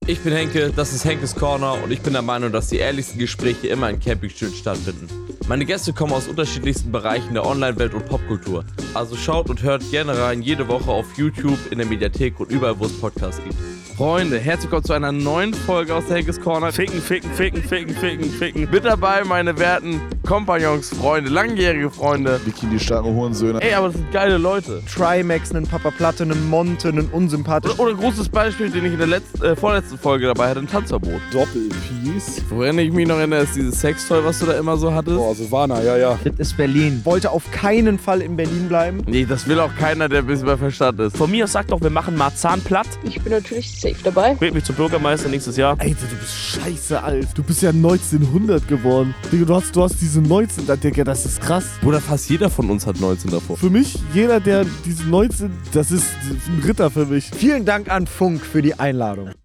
Ich bin Henke, das ist Henkes Corner und ich bin der Meinung, dass die ehrlichsten Gespräche immer in Campingstühlen stattfinden. Meine Gäste kommen aus unterschiedlichsten Bereichen der Online-Welt und Popkultur. Also schaut und hört gerne rein, jede Woche auf YouTube, in der Mediathek und überall, wo es Podcasts gibt. Freunde, herzlich willkommen zu einer neuen Folge aus der Henkes Corner. Ficken, ficken, ficken, ficken, ficken, ficken. Mit dabei meine werten Kompagnons, Freunde, langjährige Freunde. Bikini-starken Hurensöhne. Ey, aber das sind geile Leute. Trimax, einen Papa Platte, einen Monte, einen unsympathischen. Oder, oder ein großes Beispiel, den ich in der letzten, äh, vorletzten Folge dabei hatte, ein Tanzverbot. Doppel-Peace. Woran ich mich noch erinnere, ist dieses Sextoy, was du da immer so hattest. Boah, Silvana, ja, ja. Das ist Berlin. Wollte auf keinen Fall in Berlin bleiben. Nee, das will auch keiner, der ein bisschen bei Verstand ist. Von mir aus sagt doch, wir machen Marzahn platt. Ich bin natürlich safe dabei. Wählt mich zum Bürgermeister nächstes Jahr. Alter, du bist scheiße alt. Du bist ja 1900 geworden. Digga, du hast, du hast diese 19, da, Digga, das ist krass. Bruder, fast jeder von uns hat 19 davor. Für mich, jeder, der diese 19, das ist ein Ritter für mich. Vielen Dank an Funk für die Einladung.